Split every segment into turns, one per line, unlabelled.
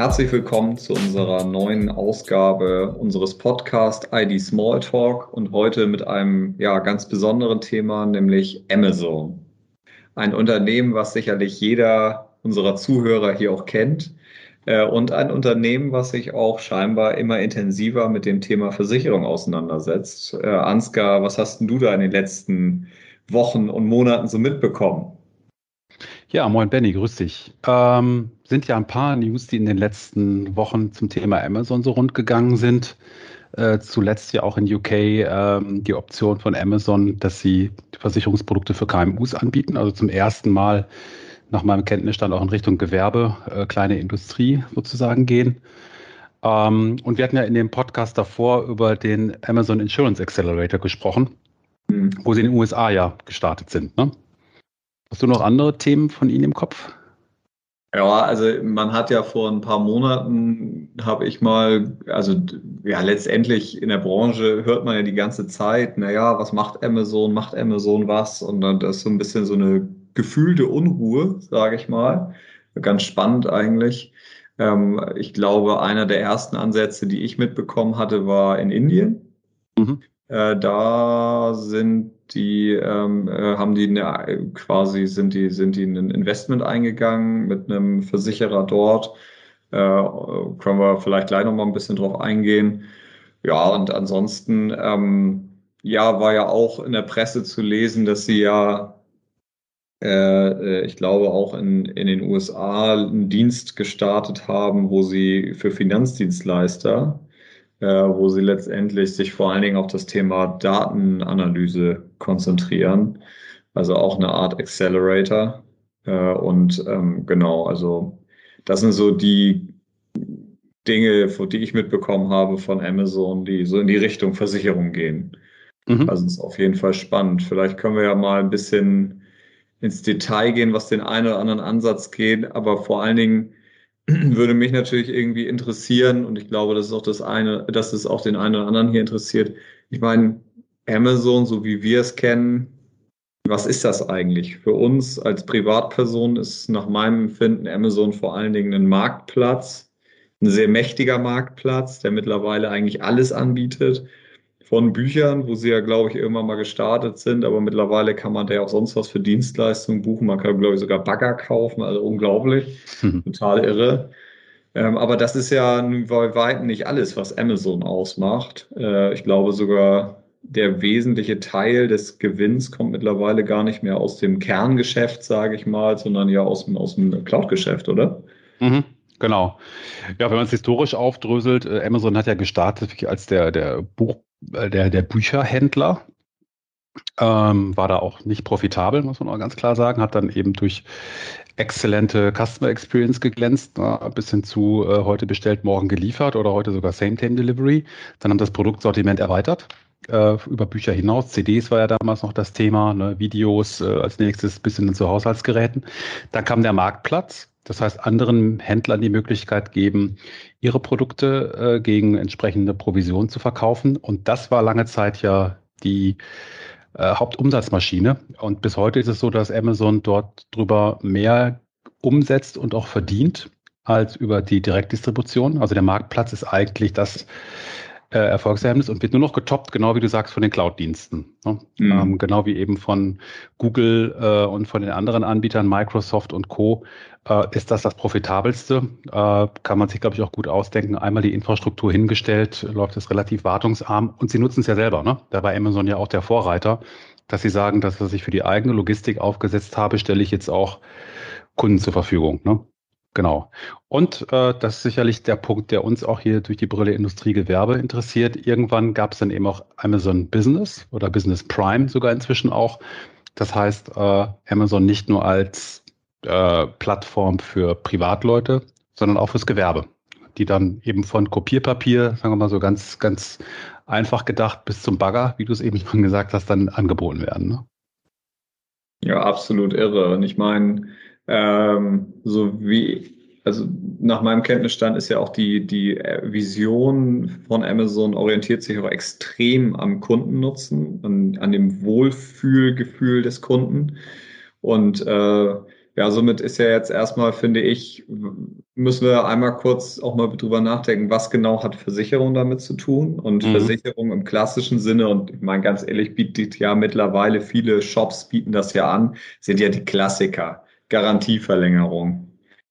Herzlich willkommen zu unserer neuen Ausgabe unseres Podcasts ID Smalltalk und heute mit einem ja, ganz besonderen Thema, nämlich Amazon. Ein Unternehmen, was sicherlich jeder unserer Zuhörer hier auch kennt äh, und ein Unternehmen, was sich auch scheinbar immer intensiver mit dem Thema Versicherung auseinandersetzt. Äh, Ansgar, was hast du da in den letzten Wochen und Monaten so mitbekommen?
Ja, moin Benny, grüß dich. Ähm, sind ja ein paar News, die in den letzten Wochen zum Thema Amazon so rund gegangen sind. Äh, zuletzt ja auch in UK ähm, die Option von Amazon, dass sie Versicherungsprodukte für KMUs anbieten. Also zum ersten Mal nach meinem Kenntnisstand auch in Richtung Gewerbe, äh, kleine Industrie sozusagen gehen. Ähm, und wir hatten ja in dem Podcast davor über den Amazon Insurance Accelerator gesprochen, mhm. wo sie in den USA ja gestartet sind. Ne? Hast du noch andere Themen von Ihnen im Kopf?
Ja, also man hat ja vor ein paar Monaten, habe ich mal, also ja, letztendlich in der Branche hört man ja die ganze Zeit, naja, was macht Amazon, macht Amazon was? Und dann das ist so ein bisschen so eine gefühlte Unruhe, sage ich mal. Ganz spannend eigentlich. Ähm, ich glaube, einer der ersten Ansätze, die ich mitbekommen hatte, war in Indien. Mhm. Äh, da sind die ähm, äh, haben die eine, quasi sind die sind die ein Investment eingegangen mit einem Versicherer dort. Äh, können wir vielleicht gleich noch mal ein bisschen drauf eingehen. Ja, und ansonsten ähm, ja war ja auch in der Presse zu lesen, dass sie ja äh, äh ich glaube auch in, in den USA einen Dienst gestartet haben, wo sie für Finanzdienstleister äh, wo sie letztendlich sich vor allen Dingen auf das Thema Datenanalyse konzentrieren. Also auch eine Art Accelerator. Äh, und ähm, genau, also das sind so die Dinge, die ich mitbekommen habe von Amazon, die so in die Richtung Versicherung gehen. Mhm. Also es ist auf jeden Fall spannend. Vielleicht können wir ja mal ein bisschen ins Detail gehen, was den einen oder anderen Ansatz geht, aber vor allen Dingen würde mich natürlich irgendwie interessieren und ich glaube, das ist auch das eine, dass es auch den einen oder anderen hier interessiert. Ich meine, Amazon, so wie wir es kennen, was ist das eigentlich? Für uns als Privatperson ist nach meinem Empfinden Amazon vor allen Dingen ein Marktplatz, ein sehr mächtiger Marktplatz, der mittlerweile eigentlich alles anbietet von Büchern, wo sie ja, glaube ich, irgendwann mal gestartet sind, aber mittlerweile kann man da ja auch sonst was für Dienstleistungen buchen. Man kann, glaube ich, sogar Bagger kaufen, also unglaublich, mhm. total irre. Ähm, aber das ist ja bei weitem nicht alles, was Amazon ausmacht. Äh, ich glaube sogar, der wesentliche Teil des Gewinns kommt mittlerweile gar nicht mehr aus dem Kerngeschäft, sage ich mal, sondern ja aus dem, aus dem Cloud-Geschäft, oder?
Mhm. Genau. Ja, wenn man es historisch aufdröselt, äh, Amazon hat ja gestartet als der, der Buch, äh, der, der Bücherhändler. Ähm, war da auch nicht profitabel, muss man auch ganz klar sagen, hat dann eben durch exzellente Customer Experience geglänzt, ne, bis hin zu äh, heute bestellt, morgen geliefert oder heute sogar Same-Time-Delivery. Dann haben das Produktsortiment erweitert äh, über Bücher hinaus. CDs war ja damals noch das Thema, ne, Videos äh, als nächstes bis hin zu Haushaltsgeräten. Dann kam der Marktplatz, das heißt, anderen Händlern die Möglichkeit geben, ihre Produkte äh, gegen entsprechende Provision zu verkaufen. Und das war lange Zeit ja die äh, Hauptumsatzmaschine. Und bis heute ist es so, dass Amazon dort drüber mehr umsetzt und auch verdient als über die Direktdistribution. Also der Marktplatz ist eigentlich das äh, Erfolgsgeheimnis und wird nur noch getoppt, genau wie du sagst, von den Cloud-Diensten. Ne? Mhm. Ähm, genau wie eben von Google äh, und von den anderen Anbietern, Microsoft und Co. Äh, ist das das profitabelste. Äh, kann man sich, glaube ich, auch gut ausdenken. Einmal die Infrastruktur hingestellt, läuft es relativ wartungsarm und sie nutzen es ja selber. Ne? Da war Amazon ja auch der Vorreiter, dass sie sagen, dass was ich für die eigene Logistik aufgesetzt habe, stelle ich jetzt auch Kunden zur Verfügung. Ne? Genau. Und äh, das ist sicherlich der Punkt, der uns auch hier durch die Brille Industriegewerbe interessiert. Irgendwann gab es dann eben auch Amazon Business oder Business Prime sogar inzwischen auch. Das heißt, äh, Amazon nicht nur als äh, Plattform für Privatleute, sondern auch fürs Gewerbe, die dann eben von Kopierpapier, sagen wir mal so ganz, ganz einfach gedacht, bis zum Bagger, wie du es eben schon gesagt hast, dann angeboten werden. Ne?
Ja, absolut irre. Und ich meine, ähm, so wie, also nach meinem Kenntnisstand ist ja auch die, die Vision von Amazon orientiert sich auch extrem am Kundennutzen, an, an dem Wohlfühlgefühl des Kunden. Und äh, Ja, somit ist ja jetzt erstmal, finde ich, müssen wir einmal kurz auch mal drüber nachdenken, was genau hat Versicherung damit zu tun? Und mhm. Versicherung im klassischen Sinne, und ich meine ganz ehrlich, bietet ja mittlerweile viele Shops bieten das ja an, sind ja die Klassiker. Garantieverlängerung.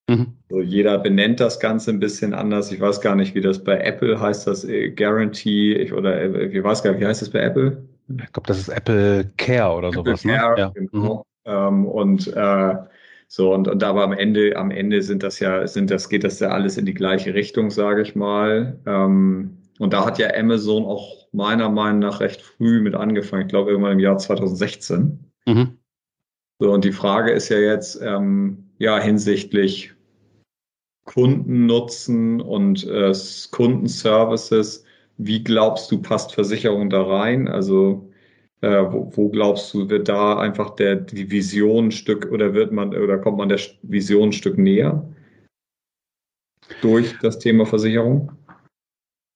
Mhm. So, jeder benennt das Ganze ein bisschen anders. Ich weiß gar nicht, wie das bei Apple heißt, das äh, Guarantee, ich, oder äh, ich weiß gar nicht, wie heißt das bei Apple?
Ich glaube, das ist Apple Care oder Apple sowas. Ne? Care, ne? ja.
genau. Mhm. Ähm, und äh, so, und, und aber am Ende, am Ende sind das ja, sind das, geht das ja alles in die gleiche Richtung, sage ich mal. Ähm, und da hat ja Amazon auch meiner Meinung nach recht früh mit angefangen. Ich glaube, irgendwann im Jahr 2016. Mhm. So, und die Frage ist ja jetzt, ähm, ja, hinsichtlich Kundennutzen und äh, Kundenservices, wie glaubst du, passt Versicherung da rein? Also äh, wo, wo, glaubst du, wird da einfach der, die Vision ein Stück oder wird man oder kommt man der Vision ein Stück näher durch das Thema Versicherung?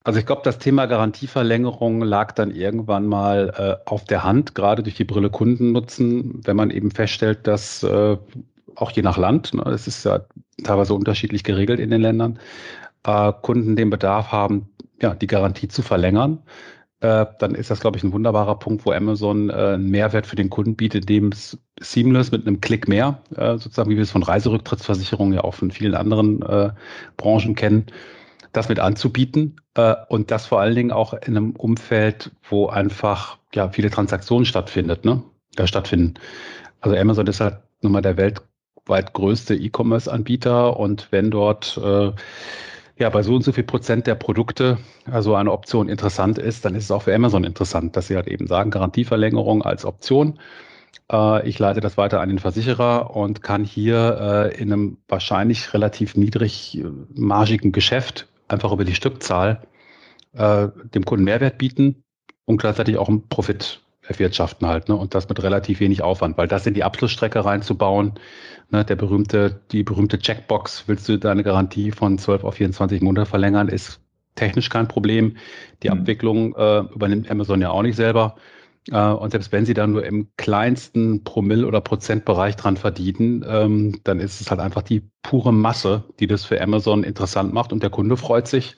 Also ich glaube, das Thema Garantieverlängerung lag dann irgendwann mal äh, auf der Hand, gerade durch die Brille Kundennutzen, wenn man eben feststellt, dass äh, auch je nach Land, ne, es ist ja teilweise unterschiedlich geregelt in den Ländern, äh, Kunden den Bedarf haben, ja, die Garantie zu verlängern äh, dann ist das, glaube ich, ein wunderbarer Punkt, wo Amazon äh, einen Mehrwert für den Kunden bietet, dem es seamless mit einem Klick mehr, äh, sozusagen wie wir es von Reiserücktrittsversicherungen ja auch von vielen anderen äh, Branchen kennen, das mit anzubieten äh, und das vor allen Dingen auch in einem Umfeld, wo einfach ja viele Transaktionen stattfindet, ne? Äh, stattfinden. Also Amazon ist halt nun mal der weltweit größte E-Commerce-Anbieter und wenn dort äh, ja, bei so und so viel Prozent der Produkte also eine Option interessant ist, dann ist es auch für Amazon interessant, dass sie halt eben sagen, Garantieverlängerung als Option. Äh, ich leite das weiter an den Versicherer und kann hier äh, in einem wahrscheinlich relativ niedrig äh, margigen Geschäft einfach über die Stückzahl dem Kunden Mehrwert bieten und gleichzeitig auch einen Profit erwirtschaften halt, ne? Und das mit relativ wenig Aufwand, weil das in die Abschlussstrecke reinzubauen, ne, der berühmte, die berühmte Checkbox, willst du deine Garantie von 12 auf 24 Monate verlängern, ist technisch kein Problem. Die mhm. Abwicklung äh, übernimmt Amazon ja auch nicht selber. Äh, und selbst wenn sie dann nur im kleinsten Promille- oder Prozentbereich dran verdienen, ähm, dann ist es halt einfach die pure Masse, die das für Amazon interessant macht. Und der Kunde freut sich,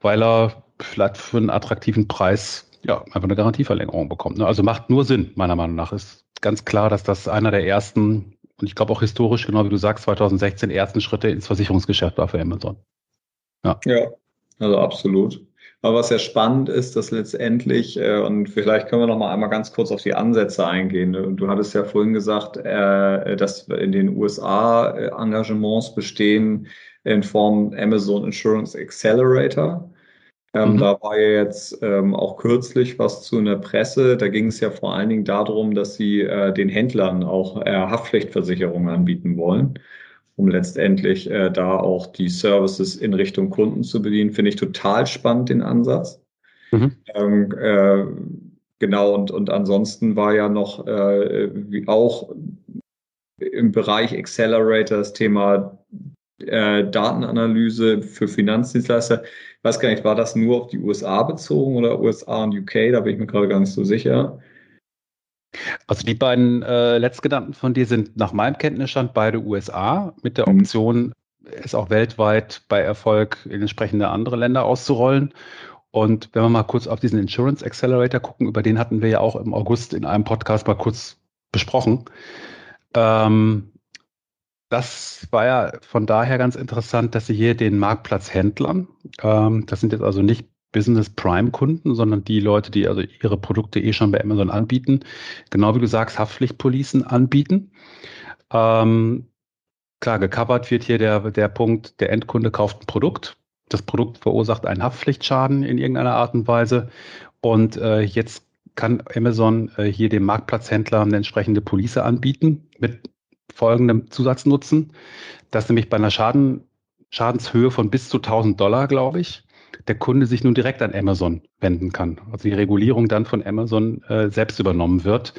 weil er vielleicht für einen attraktiven Preis ja, einfach eine Garantieverlängerung bekommt. Ne? Also macht nur Sinn, meiner Meinung nach. Ist ganz klar, dass das einer der ersten und ich glaube auch historisch, genau wie du sagst, 2016 ersten Schritte ins Versicherungsgeschäft war für Amazon.
Ja, ja also absolut. Aber was ja spannend ist, dass letztendlich, äh, und vielleicht können wir noch mal einmal ganz kurz auf die Ansätze eingehen. Du hattest ja vorhin gesagt, äh, dass in den USA äh, Engagements bestehen in Form Amazon Insurance Accelerator. Ähm, mhm. Da war ja jetzt ähm, auch kürzlich was zu einer Presse. Da ging es ja vor allen Dingen darum, dass sie äh, den Händlern auch äh, Haftpflichtversicherungen anbieten wollen, um letztendlich äh, da auch die Services in Richtung Kunden zu bedienen. Finde ich total spannend, den Ansatz. Mhm. Ähm, äh, genau, und, und ansonsten war ja noch äh, wie auch im Bereich Accelerator das Thema äh, Datenanalyse für Finanzdienstleister. Ich weiß gar nicht, war das nur auf die USA bezogen oder USA und UK? Da bin ich mir gerade gar nicht so sicher.
Also die beiden äh, letztgenannten von dir sind nach meinem Kenntnisstand beide USA mit der mhm. Option, es auch weltweit bei Erfolg in entsprechende andere Länder auszurollen. Und wenn wir mal kurz auf diesen Insurance Accelerator gucken, über den hatten wir ja auch im August in einem Podcast mal kurz besprochen. Ähm, das war ja von daher ganz interessant, dass Sie hier den Marktplatz Händlern, ähm, das sind jetzt also nicht Business Prime Kunden, sondern die Leute, die also ihre Produkte eh schon bei Amazon anbieten, genau wie du sagst, Haftpflichtpolicen anbieten. Ähm, klar, gecovert wird hier der, der Punkt, der Endkunde kauft ein Produkt. Das Produkt verursacht einen Haftpflichtschaden in irgendeiner Art und Weise. Und äh, jetzt kann Amazon äh, hier dem Marktplatzhändler eine entsprechende Police anbieten mit folgendem Zusatznutzen, dass nämlich bei einer Schaden, Schadenshöhe von bis zu 1000 Dollar, glaube ich, der Kunde sich nun direkt an Amazon wenden kann. Also die Regulierung dann von Amazon äh, selbst übernommen wird.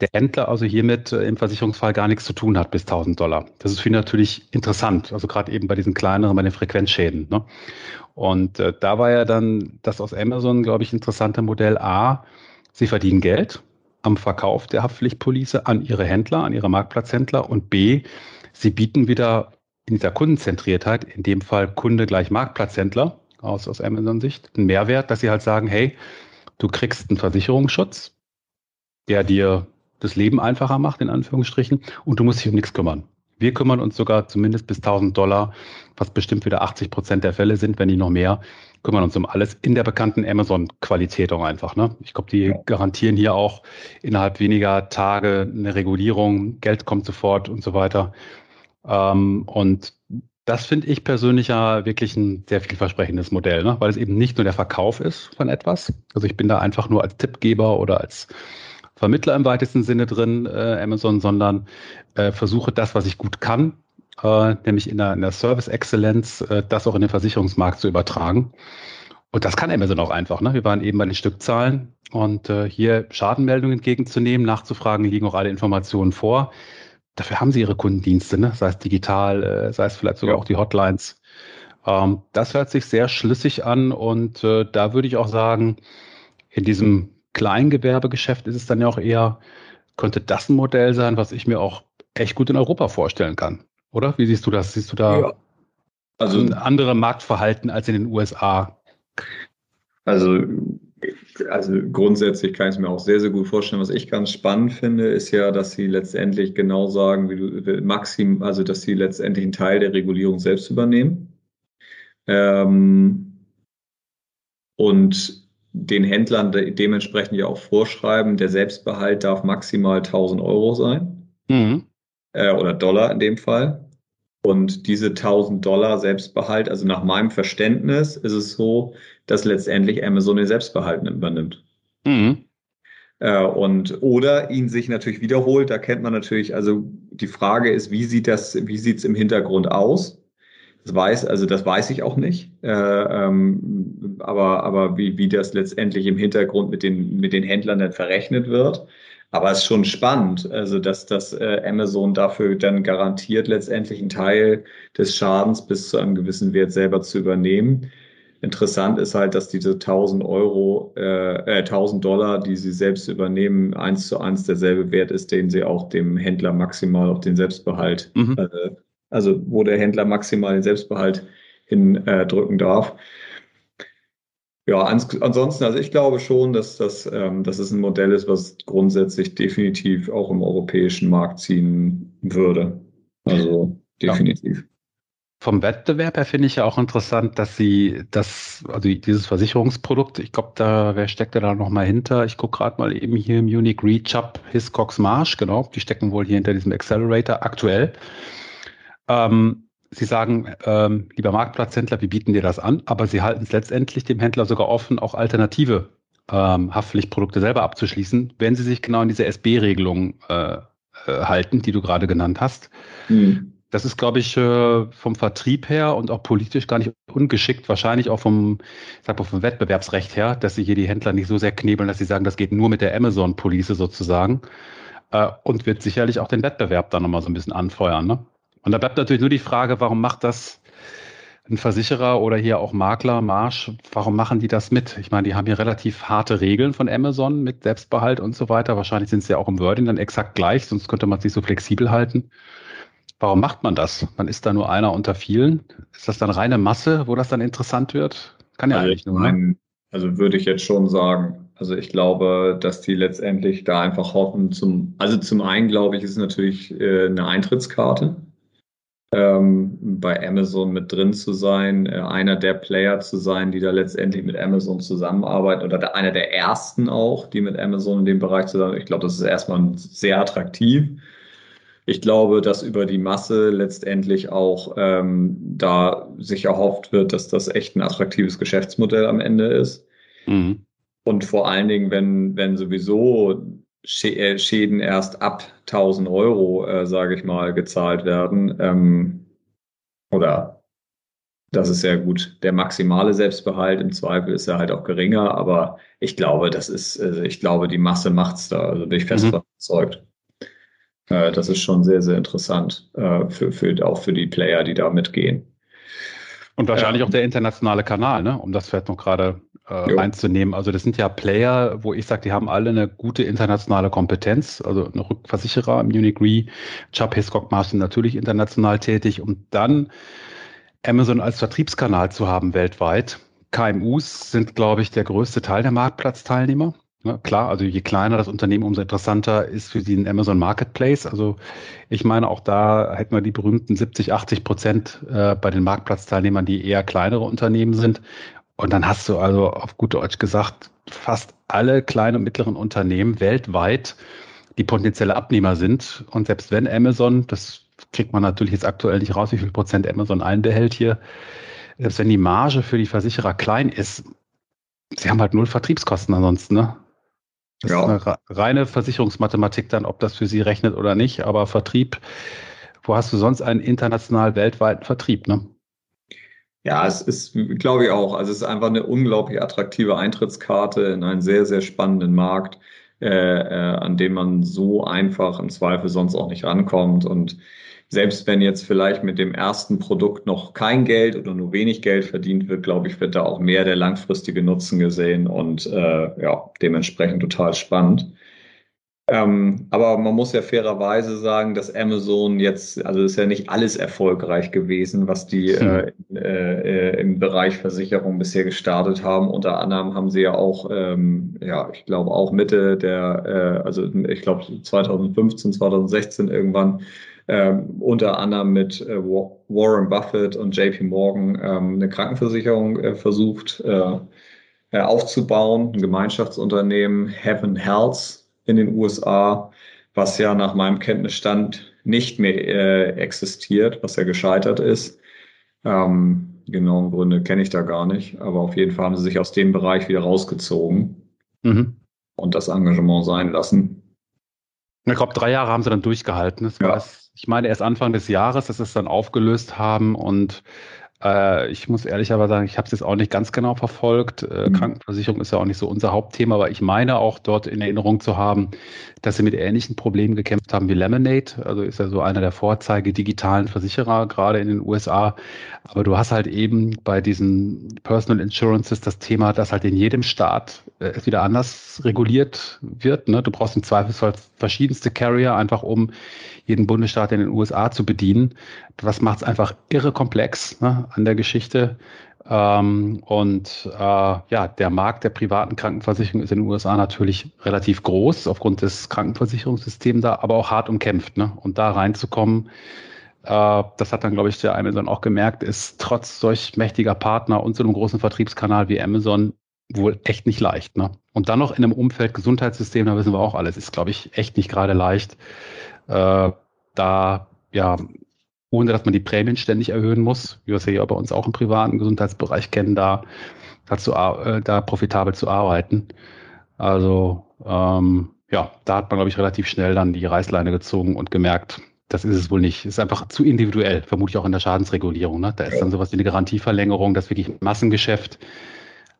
Der Händler also hiermit äh, im Versicherungsfall gar nichts zu tun hat bis 1000 Dollar. Das ist für ihn natürlich interessant, also gerade eben bei diesen kleineren, bei den Frequenzschäden. Ne? Und äh, da war ja dann das aus Amazon, glaube ich, interessante Modell A. Sie verdienen Geld am Verkauf der Haftpflichtpolice an ihre Händler, an ihre Marktplatzhändler und B, sie bieten wieder in dieser Kundenzentriertheit, in dem Fall Kunde gleich Marktplatzhändler aus, aus Amazon-Sicht, einen Mehrwert, dass sie halt sagen, hey, du kriegst einen Versicherungsschutz, der dir das Leben einfacher macht, in Anführungsstrichen, und du musst dich um nichts kümmern. Wir kümmern uns sogar zumindest bis 1000 Dollar, was bestimmt wieder 80 Prozent der Fälle sind, wenn nicht noch mehr, kümmern uns um alles in der bekannten Amazon-Qualität auch einfach. Ne? Ich glaube, die garantieren hier auch innerhalb weniger Tage eine Regulierung, Geld kommt sofort und so weiter. Ähm, und das finde ich persönlich ja wirklich ein sehr vielversprechendes Modell, ne? weil es eben nicht nur der Verkauf ist von etwas. Also ich bin da einfach nur als Tippgeber oder als Vermittler im weitesten Sinne drin, äh, Amazon, sondern äh, versuche das, was ich gut kann, äh, nämlich in der, in der Service Excellence, äh, das auch in den Versicherungsmarkt zu übertragen. Und das kann Amazon auch einfach. Ne? Wir waren eben bei den Stückzahlen und äh, hier Schadenmeldungen entgegenzunehmen, nachzufragen, liegen auch alle Informationen vor. Dafür haben sie ihre Kundendienste, ne? sei es digital, äh, sei es vielleicht sogar ja. auch die Hotlines. Ähm, das hört sich sehr schlüssig an und äh, da würde ich auch sagen, in diesem Kleingewerbegeschäft ist es dann ja auch eher, könnte das ein Modell sein, was ich mir auch echt gut in Europa vorstellen kann. Oder? Wie siehst du das? Siehst du da ja. also, ein anderes Marktverhalten als in den USA?
Also, also grundsätzlich kann ich es mir auch sehr, sehr gut vorstellen. Was ich ganz spannend finde, ist ja, dass sie letztendlich genau sagen, wie du Maxim, also dass sie letztendlich einen Teil der Regulierung selbst übernehmen. Ähm, und den Händlern dementsprechend ja auch vorschreiben, der Selbstbehalt darf maximal 1000 Euro sein mhm. äh, oder Dollar in dem Fall. Und diese 1000 Dollar Selbstbehalt, also nach meinem Verständnis ist es so, dass letztendlich Amazon den Selbstbehalt übernimmt. Mhm. Äh, und oder ihn sich natürlich wiederholt. Da kennt man natürlich, also die Frage ist, wie sieht das, wie sieht es im Hintergrund aus? Das weiß, also das weiß ich auch nicht. Äh, ähm, aber aber wie, wie das letztendlich im Hintergrund mit den, mit den Händlern dann verrechnet wird. Aber es ist schon spannend, also dass, dass äh, Amazon dafür dann garantiert, letztendlich einen Teil des Schadens bis zu einem gewissen Wert selber zu übernehmen. Interessant ist halt, dass diese 1000 Euro, äh, 1000 Dollar, die sie selbst übernehmen, eins zu eins derselbe Wert ist, den sie auch dem Händler maximal auf den Selbstbehalt mhm. äh, also wo der Händler maximal den Selbstbehalt hindrücken äh, darf. Ja, ans ansonsten, also ich glaube schon, dass das, ähm, dass es ein Modell ist, was grundsätzlich definitiv auch im europäischen Markt ziehen würde. Also definitiv. Ja.
Vom Wettbewerb her finde ich ja auch interessant, dass sie das, also dieses Versicherungsprodukt, ich glaube, da, wer steckt da nochmal hinter? Ich gucke gerade mal eben hier im Unique Reach Up Hiscox Marsh, genau, die stecken wohl hier hinter diesem Accelerator aktuell. Ähm, Sie sagen, ähm, lieber Marktplatzhändler, wir bieten dir das an, aber Sie halten es letztendlich dem Händler sogar offen, auch alternative ähm, Haftpflichtprodukte selber abzuschließen, wenn Sie sich genau an diese SB-Regelung äh, äh, halten, die du gerade genannt hast. Mhm. Das ist, glaube ich, äh, vom Vertrieb her und auch politisch gar nicht ungeschickt, wahrscheinlich auch vom, sag mal, vom Wettbewerbsrecht her, dass sie hier die Händler nicht so sehr knebeln, dass sie sagen, das geht nur mit der Amazon-Police sozusagen. Äh, und wird sicherlich auch den Wettbewerb dann nochmal so ein bisschen anfeuern. Ne? Und da bleibt natürlich nur die Frage, warum macht das ein Versicherer oder hier auch Makler, Marsch, warum machen die das mit? Ich meine, die haben hier relativ harte Regeln von Amazon mit Selbstbehalt und so weiter. Wahrscheinlich sind sie ja auch im Wording dann exakt gleich, sonst könnte man sich so flexibel halten. Warum macht man das? Man ist da nur einer unter vielen. Ist das dann reine Masse, wo das dann interessant wird? Kann ja also eigentlich nur.
Mein, also würde ich jetzt schon sagen. Also ich glaube, dass die letztendlich da einfach hoffen zum, also zum einen glaube ich, ist es natürlich äh, eine Eintrittskarte ähm, bei Amazon mit drin zu sein, äh, einer der Player zu sein, die da letztendlich mit Amazon zusammenarbeiten oder der, einer der ersten auch, die mit Amazon in dem Bereich zusammen. Ich glaube, das ist erstmal sehr attraktiv. Ich glaube, dass über die Masse letztendlich auch ähm, da sich erhofft wird, dass das echt ein attraktives Geschäftsmodell am Ende ist. Mhm. Und vor allen Dingen, wenn, wenn sowieso Schäden erst ab 1000 Euro, äh, sage ich mal, gezahlt werden. Ähm, oder das ist sehr gut. Der maximale Selbstbehalt im Zweifel ist ja halt auch geringer, aber ich glaube, das ist, also ich glaube, die Masse macht's da. Also bin ich fest mhm. überzeugt. Äh, das ist schon sehr, sehr interessant, äh, für, für, auch für die Player, die da mitgehen.
Und wahrscheinlich ähm, auch der internationale Kanal, ne? um das vielleicht noch gerade äh, einzunehmen. Also das sind ja Player, wo ich sage, die haben alle eine gute internationale Kompetenz. Also ein Rückversicherer, Munich Re, Chubb Hiscock Martin natürlich international tätig und dann Amazon als Vertriebskanal zu haben weltweit. KMUs sind, glaube ich, der größte Teil der Marktplatzteilnehmer. Ja, klar, also je kleiner das Unternehmen, umso interessanter ist für sie ein Amazon Marketplace. Also ich meine, auch da hätten wir die berühmten 70, 80 Prozent äh, bei den Marktplatzteilnehmern, die eher kleinere Unternehmen sind. Und dann hast du also auf gut Deutsch gesagt, fast alle kleinen und mittleren Unternehmen weltweit, die potenzielle Abnehmer sind. Und selbst wenn Amazon, das kriegt man natürlich jetzt aktuell nicht raus, wie viel Prozent Amazon einbehält hier, selbst wenn die Marge für die Versicherer klein ist, sie haben halt null Vertriebskosten ansonsten, ne? Das ja. ist eine reine Versicherungsmathematik dann, ob das für sie rechnet oder nicht. Aber Vertrieb, wo hast du sonst einen international weltweiten Vertrieb, ne?
Ja, es ist, glaube ich auch. Also es ist einfach eine unglaublich attraktive Eintrittskarte in einen sehr, sehr spannenden Markt, äh, äh, an dem man so einfach im Zweifel sonst auch nicht rankommt. Und selbst wenn jetzt vielleicht mit dem ersten Produkt noch kein Geld oder nur wenig Geld verdient wird, glaube ich, wird da auch mehr der langfristige Nutzen gesehen und äh, ja, dementsprechend total spannend. Ähm, aber man muss ja fairerweise sagen, dass Amazon jetzt, also ist ja nicht alles erfolgreich gewesen, was die hm. äh, äh, im Bereich Versicherung bisher gestartet haben. Unter anderem haben sie ja auch, ähm, ja, ich glaube auch Mitte der, äh, also ich glaube 2015, 2016 irgendwann, ähm, unter anderem mit äh, Warren Buffett und JP Morgan ähm, eine Krankenversicherung äh, versucht äh, äh aufzubauen, ein Gemeinschaftsunternehmen Heaven Health in den USA, was ja nach meinem Kenntnisstand nicht mehr äh, existiert, was ja gescheitert ist. Ähm, genauen Gründe kenne ich da gar nicht, aber auf jeden Fall haben sie sich aus dem Bereich wieder rausgezogen mhm. und das Engagement sein lassen.
Ich glaube, drei Jahre haben sie dann durchgehalten. Ja. war, ich meine, erst Anfang des Jahres, dass sie es dann aufgelöst haben und äh, ich muss ehrlich aber sagen, ich habe es jetzt auch nicht ganz genau verfolgt. Äh, mhm. Krankenversicherung ist ja auch nicht so unser Hauptthema, aber ich meine auch dort in Erinnerung zu haben, dass sie mit ähnlichen Problemen gekämpft haben wie Lemonade. Also ist ja so einer der Vorzeige digitalen Versicherer, gerade in den USA. Aber du hast halt eben bei diesen Personal Insurances das Thema, dass halt in jedem Staat äh, es wieder anders reguliert wird. Ne? Du brauchst im Zweifelsfall verschiedenste Carrier, einfach um jeden Bundesstaat in den USA zu bedienen. Was macht es einfach irre komplex ne, an der Geschichte. Ähm, und äh, ja, der Markt der privaten Krankenversicherung ist in den USA natürlich relativ groß aufgrund des Krankenversicherungssystems da, aber auch hart umkämpft. Ne? Und da reinzukommen, äh, das hat dann, glaube ich, der Amazon auch gemerkt, ist trotz solch mächtiger Partner und so einem großen Vertriebskanal wie Amazon wohl echt nicht leicht. Ne? Und dann noch in einem Umfeld Gesundheitssystem, da wissen wir auch alles, ist, glaube ich, echt nicht gerade leicht. Äh, da ja ohne dass man die Prämien ständig erhöhen muss, wie wir es ja bei uns auch im privaten Gesundheitsbereich kennen, da, dazu, äh, da profitabel zu arbeiten. Also ähm, ja, da hat man, glaube ich, relativ schnell dann die Reißleine gezogen und gemerkt, das ist es wohl nicht. Ist einfach zu individuell, vermutlich auch in der Schadensregulierung. Ne? Da ist dann sowas wie eine Garantieverlängerung, das wirklich Massengeschäft.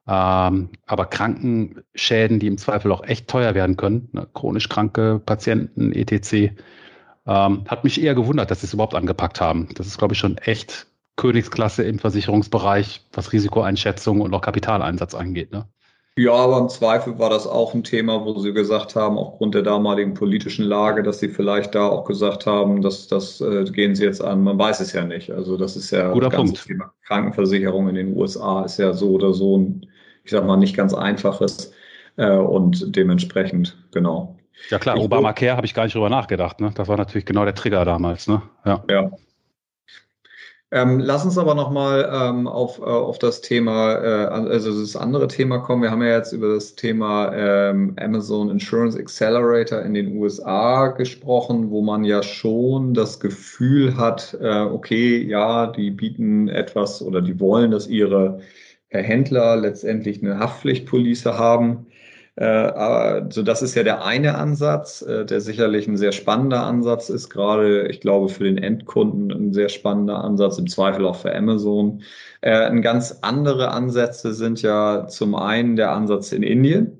Ähm, aber Krankenschäden, die im Zweifel auch echt teuer werden können, ne? chronisch kranke Patienten, etc., ähm, hat mich eher gewundert, dass sie es überhaupt angepackt haben. Das ist, glaube ich, schon echt Königsklasse im Versicherungsbereich, was Risikoeinschätzung und auch Kapitaleinsatz angeht. Ne?
Ja, aber im Zweifel war das auch ein Thema, wo Sie gesagt haben, aufgrund der damaligen politischen Lage, dass Sie vielleicht da auch gesagt haben, dass das äh, gehen Sie jetzt an. Man weiß es ja nicht. Also das ist ja
Guter das ganze Punkt.
Thema Krankenversicherung in den USA ist ja so oder so ein, ich sag mal, nicht ganz einfaches äh, und dementsprechend genau.
Ja klar, Obamacare habe ich gar nicht drüber nachgedacht. Ne? Das war natürlich genau der Trigger damals. Ne?
Ja. ja. Ähm, lass uns aber nochmal ähm, auf, äh, auf das Thema, äh, also das andere Thema kommen. Wir haben ja jetzt über das Thema ähm, Amazon Insurance Accelerator in den USA gesprochen, wo man ja schon das Gefühl hat, äh, okay, ja, die bieten etwas oder die wollen, dass ihre Händler letztendlich eine Haftpflichtpolice haben. Äh, also das ist ja der eine Ansatz, äh, der sicherlich ein sehr spannender Ansatz ist, gerade ich glaube für den Endkunden ein sehr spannender Ansatz, im Zweifel auch für Amazon. Äh, ein ganz andere Ansätze sind ja zum einen der Ansatz in Indien.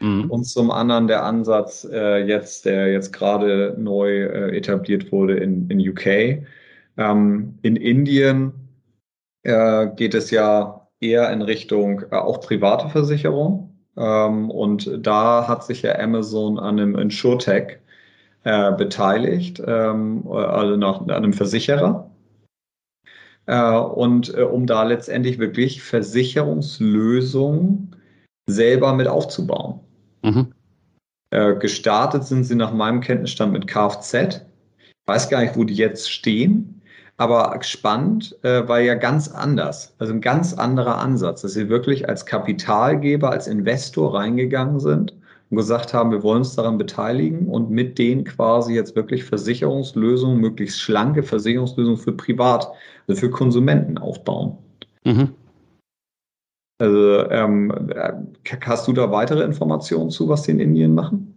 Mhm. Und zum anderen der Ansatz jetzt, der jetzt gerade neu etabliert wurde in, in UK. Ähm, in Indien geht es ja eher in Richtung äh, auch private Versicherung. Ähm, und da hat sich ja Amazon an einem InsurTech äh, beteiligt, ähm, also nach, an einem Versicherer. Äh, und äh, um da letztendlich wirklich Versicherungslösungen selber mit aufzubauen. Mhm. Äh, gestartet sind sie nach meinem Kenntnisstand mit Kfz. Ich weiß gar nicht, wo die jetzt stehen, aber spannend, äh, weil ja ganz anders, also ein ganz anderer Ansatz, dass sie wirklich als Kapitalgeber, als Investor reingegangen sind und gesagt haben, wir wollen uns daran beteiligen und mit denen quasi jetzt wirklich Versicherungslösungen, möglichst schlanke Versicherungslösungen für Privat, also für Konsumenten aufbauen. Mhm. Also ähm, hast du da weitere Informationen zu, was die in Indien machen?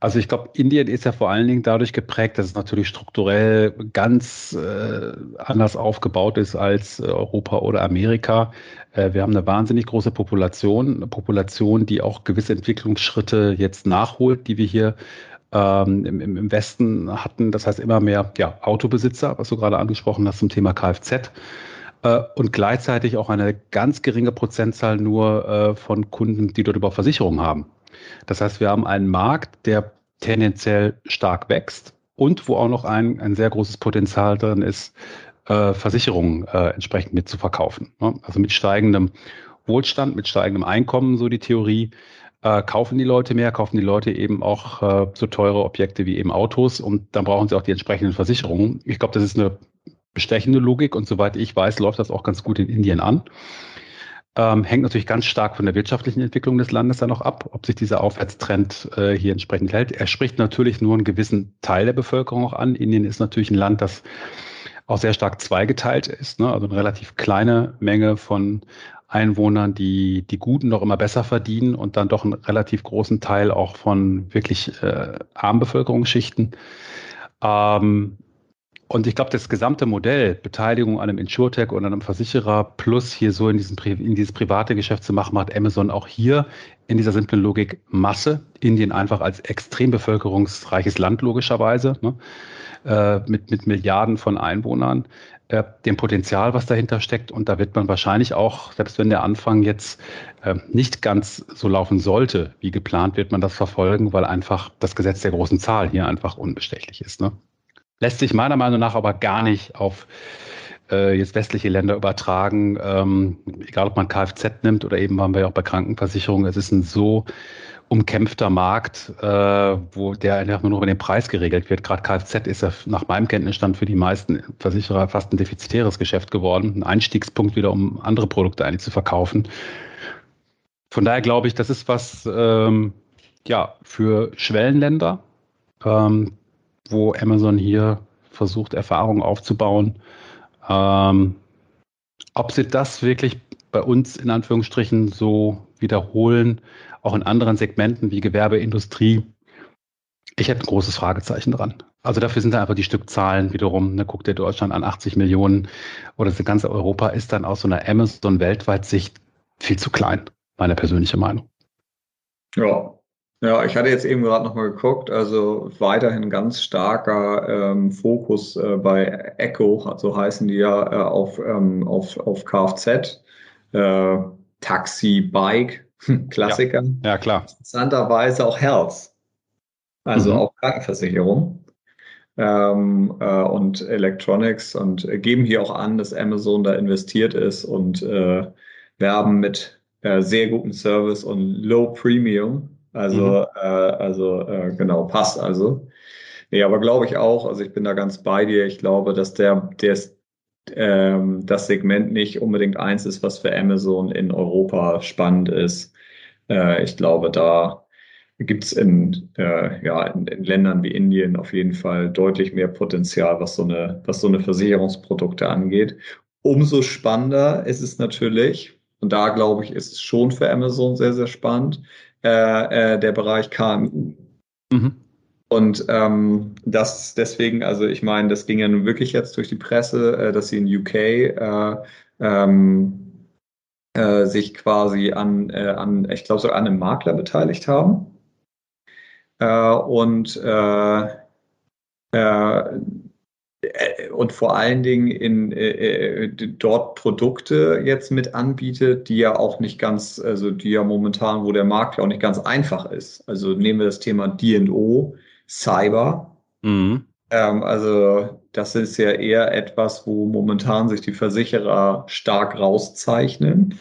Also ich glaube, Indien ist ja vor allen Dingen dadurch geprägt, dass es natürlich strukturell ganz äh, anders aufgebaut ist als äh, Europa oder Amerika. Äh, wir haben eine wahnsinnig große Population, eine Population, die auch gewisse Entwicklungsschritte jetzt nachholt, die wir hier ähm, im, im, Westen hatten. Das heißt immer mehr ja, Autobesitzer, was du gerade angesprochen hast zum Thema Kfz. Äh, und gleichzeitig auch eine ganz geringe Prozentzahl nur äh, von Kunden, die dort über Versicherungen haben. Das heißt, wir haben einen Markt, der tendenziell stark wächst und wo auch noch ein, ein sehr großes Potenzial drin ist, äh, Versicherungen äh, entsprechend mitzuverkaufen. Ne? Also mit steigendem Wohlstand, mit steigendem Einkommen, so die Theorie, äh, kaufen die Leute mehr, kaufen die Leute eben auch so teure Objekte wie eben Autos und dann brauchen sie auch die entsprechenden Versicherungen. Ich glaube, das ist eine bestechende Logik und soweit ich weiß, läuft das auch ganz gut in Indien an. Ähm, hängt natürlich ganz stark von der wirtschaftlichen Entwicklung des Landes dann noch ab, ob sich dieser Aufwärtstrend äh, hier entsprechend hält. Er spricht natürlich nur einen gewissen Teil der Bevölkerung auch an. Indien ist natürlich ein Land, das auch sehr stark zweigeteilt ist, ne? also eine relativ kleine Menge von Einwohnern, die die Guten noch immer besser verdienen und dann doch einen relativ großen Teil auch von wirklich äh, armen Bevölkerungsschichten. Ähm, und ich glaube, das gesamte Modell, Beteiligung an einem Insurtech oder einem Versicherer plus hier so in, diesen, in dieses private Geschäft zu machen, macht Amazon auch hier in dieser simplen Logik Masse. Indien einfach als extrem bevölkerungsreiches Land logischerweise, ne? äh, mit, mit Milliarden von Einwohnern, äh, dem Potenzial, was dahinter steckt. Und da wird man wahrscheinlich auch, selbst wenn der Anfang jetzt äh, nicht ganz so laufen sollte, wie geplant, wird man das verfolgen, weil einfach das Gesetz der großen Zahl hier einfach unbestechlich ist. Ne? Lässt sich meiner Meinung nach aber gar nicht auf äh, jetzt westliche Länder übertragen, ähm, egal ob man Kfz nimmt oder eben waren wir ja auch bei Krankenversicherungen. Es ist ein so umkämpfter Markt, äh, wo der einfach nur noch über den Preis geregelt wird. Gerade Kfz ist ja nach meinem Kenntnisstand für die meisten Versicherer fast ein defizitäres Geschäft geworden. Ein Einstiegspunkt wieder, um andere Produkte eigentlich zu verkaufen. Von daher glaube ich, das ist was ähm, ja, für Schwellenländer. Ähm, wo Amazon hier versucht, Erfahrungen aufzubauen. Ähm, ob sie das wirklich bei uns in Anführungsstrichen so wiederholen, auch in anderen Segmenten wie Gewerbeindustrie, ich hätte ein großes Fragezeichen dran. Also dafür sind da einfach die Stückzahlen wiederum, ne, guckt der Deutschland an 80 Millionen oder das ganze Europa ist dann aus so einer Amazon-Weltweit-Sicht viel zu klein, meine persönliche Meinung.
Ja, ja, ich hatte jetzt eben gerade nochmal geguckt, also weiterhin ganz starker ähm, Fokus äh, bei Echo, also heißen die ja äh, auf, ähm, auf, auf Kfz, äh, Taxi, Bike, Klassiker.
Ja, ja, klar.
Interessanterweise auch Health, also mhm. auch Krankenversicherung ähm, äh, und Electronics und geben hier auch an, dass Amazon da investiert ist und äh, werben mit äh, sehr guten Service und Low Premium also, mhm. äh, also äh, genau, passt also. Nee, aber glaube ich auch, also ich bin da ganz bei dir. Ich glaube, dass der, der ähm, das Segment nicht unbedingt eins ist, was für Amazon in Europa spannend ist. Äh, ich glaube, da gibt es in, äh, ja, in, in, Ländern wie Indien auf jeden Fall deutlich mehr Potenzial, was so eine, was so eine Versicherungsprodukte angeht. Umso spannender ist es natürlich, und da glaube ich, ist es schon für Amazon sehr, sehr spannend, äh, äh, der Bereich KMU. Mhm. Und ähm, das deswegen, also ich meine, das ging ja nun wirklich jetzt durch die Presse, äh, dass sie in UK äh, ähm, äh, sich quasi an, äh, an ich glaube, so an einem Makler beteiligt haben. Äh, und und vor allen Dingen in, äh, äh, dort Produkte jetzt mit anbietet, die ja auch nicht ganz, also die ja momentan, wo der Markt ja auch nicht ganz einfach ist. Also nehmen wir das Thema D&O, Cyber. Mhm. Ähm, also das ist ja eher etwas, wo momentan sich die Versicherer stark rauszeichnen.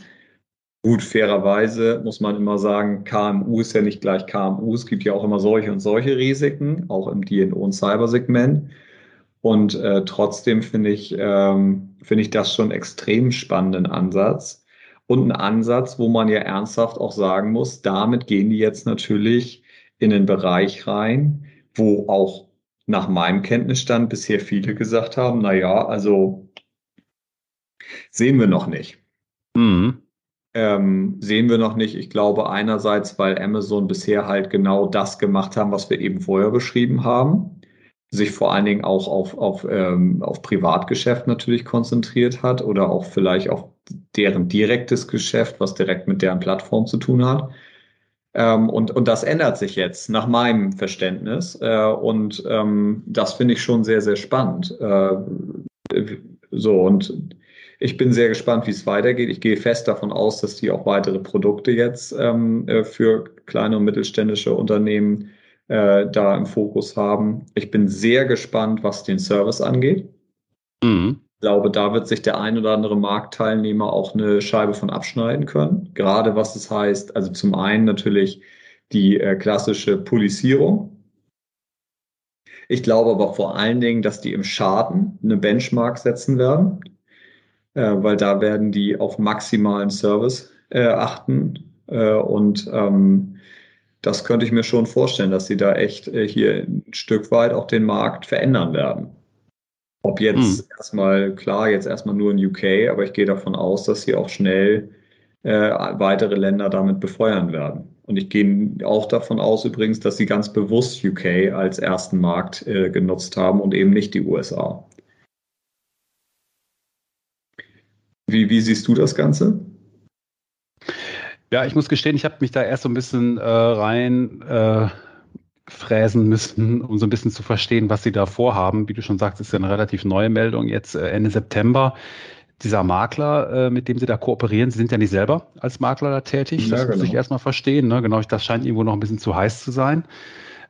Gut, fairerweise muss man immer sagen, KMU ist ja nicht gleich KMU. Es gibt ja auch immer solche und solche Risiken, auch im D&O und Cybersegment. Und äh, trotzdem finde ich, ähm, finde ich das schon einen extrem spannenden Ansatz. Und ein Ansatz, wo man ja ernsthaft auch sagen muss, damit gehen die jetzt natürlich in den Bereich rein, wo auch nach meinem Kenntnisstand bisher viele gesagt haben, na ja, also sehen wir noch nicht. Mhm. Ähm, sehen wir noch nicht. Ich glaube einerseits, weil Amazon bisher halt genau das gemacht haben, was wir eben vorher beschrieben haben, sich vor allen Dingen auch auf, auf, ähm, auf Privatgeschäft natürlich konzentriert hat oder auch vielleicht auf deren direktes Geschäft, was direkt mit deren Plattform zu tun hat. Ähm, und, und das ändert sich jetzt nach meinem Verständnis. Äh, und ähm, das finde ich schon sehr, sehr spannend. Äh, so, und ich bin sehr gespannt, wie es weitergeht. Ich gehe fest davon aus, dass die auch weitere Produkte jetzt ähm, äh, für kleine und mittelständische Unternehmen äh, da im Fokus haben. Ich bin sehr gespannt, was den Service angeht. Mhm. Ich glaube, da wird sich der ein oder andere Marktteilnehmer auch eine Scheibe von abschneiden können. Gerade was es heißt, also zum einen natürlich die äh, klassische Polisierung. Ich glaube aber vor allen Dingen, dass die im Schaden eine Benchmark setzen werden, äh, weil da werden die auf maximalen Service äh, achten. Äh, und ähm, das könnte ich mir schon vorstellen, dass sie da echt äh, hier ein Stück weit auch den Markt verändern werden. Ob jetzt hm. erstmal, klar, jetzt erstmal nur in UK, aber ich gehe davon aus, dass sie auch schnell äh, weitere Länder damit befeuern werden. Und ich gehe auch davon aus übrigens, dass sie ganz bewusst UK als ersten Markt äh, genutzt haben und eben nicht die USA. Wie, wie siehst du das Ganze?
Ja, ich muss gestehen, ich habe mich da erst so ein bisschen äh, rein äh, fräsen müssen, um so ein bisschen zu verstehen, was sie da vorhaben. Wie du schon sagst, ist ja eine relativ neue Meldung jetzt äh, Ende September. Dieser Makler, äh, mit dem sie da kooperieren, sie sind ja nicht selber als Makler da tätig. Ja, das genau. muss ich erstmal verstehen. Ne? Genau, das scheint irgendwo noch ein bisschen zu heiß zu sein.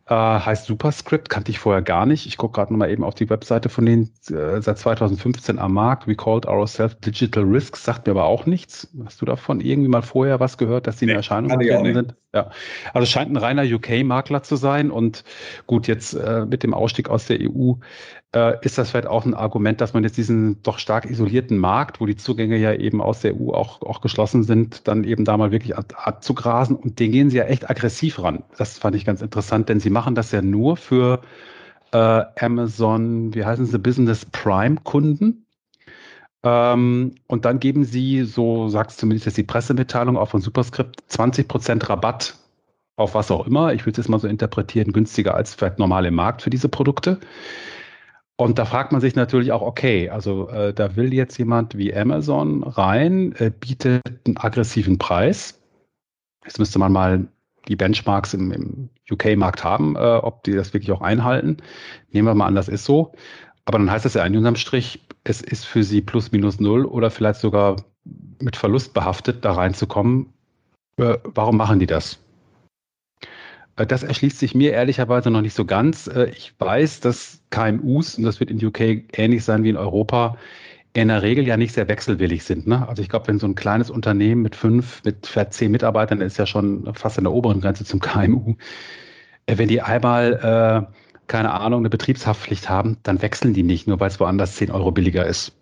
Äh, heißt Superscript, kannte ich vorher gar nicht. Ich gucke gerade nochmal eben auf die Webseite von denen, äh, seit 2015 am Markt. We called ourselves Digital Risks, sagt mir aber auch nichts. Hast du davon irgendwie mal vorher was gehört, dass die nee, in Erscheinung getreten sind? Ja, also scheint ein reiner UK-Makler zu sein und gut, jetzt äh, mit dem Ausstieg aus der EU äh, ist das vielleicht auch ein Argument, dass man jetzt diesen doch stark isolierten Markt, wo die Zugänge ja eben aus der EU auch, auch geschlossen sind, dann eben da mal wirklich abzugrasen und den gehen sie ja echt aggressiv ran. Das fand ich ganz interessant, denn sie machen das ja nur für äh, Amazon, wie heißen sie, Business Prime Kunden. Ähm, und dann geben sie, so sagt zumindest jetzt die Pressemitteilung auch von Superscript, 20% Rabatt auf was auch immer. Ich würde es jetzt mal so interpretieren, günstiger als vielleicht normal im Markt für diese Produkte. Und da fragt man sich natürlich auch, okay, also äh, da will jetzt jemand wie Amazon rein, äh, bietet einen aggressiven Preis. Jetzt müsste man mal die Benchmarks im, im UK-Markt haben, äh, ob die das wirklich auch einhalten. Nehmen wir mal an, das ist so. Aber dann heißt das ja unterm Strich, es ist für sie plus minus null oder vielleicht sogar mit Verlust behaftet, da reinzukommen. Äh, warum machen die das? Äh, das erschließt sich mir ehrlicherweise noch nicht so ganz. Äh, ich weiß, dass KMUs, und das wird in UK ähnlich sein wie in Europa, in der Regel ja nicht sehr wechselwillig sind. Ne? Also ich glaube, wenn so ein kleines Unternehmen mit fünf, mit vielleicht zehn Mitarbeitern ist ja schon fast an der oberen Grenze zum KMU. Wenn die einmal äh, keine Ahnung, eine Betriebshaftpflicht haben, dann wechseln die nicht, nur weil es woanders 10 Euro billiger ist.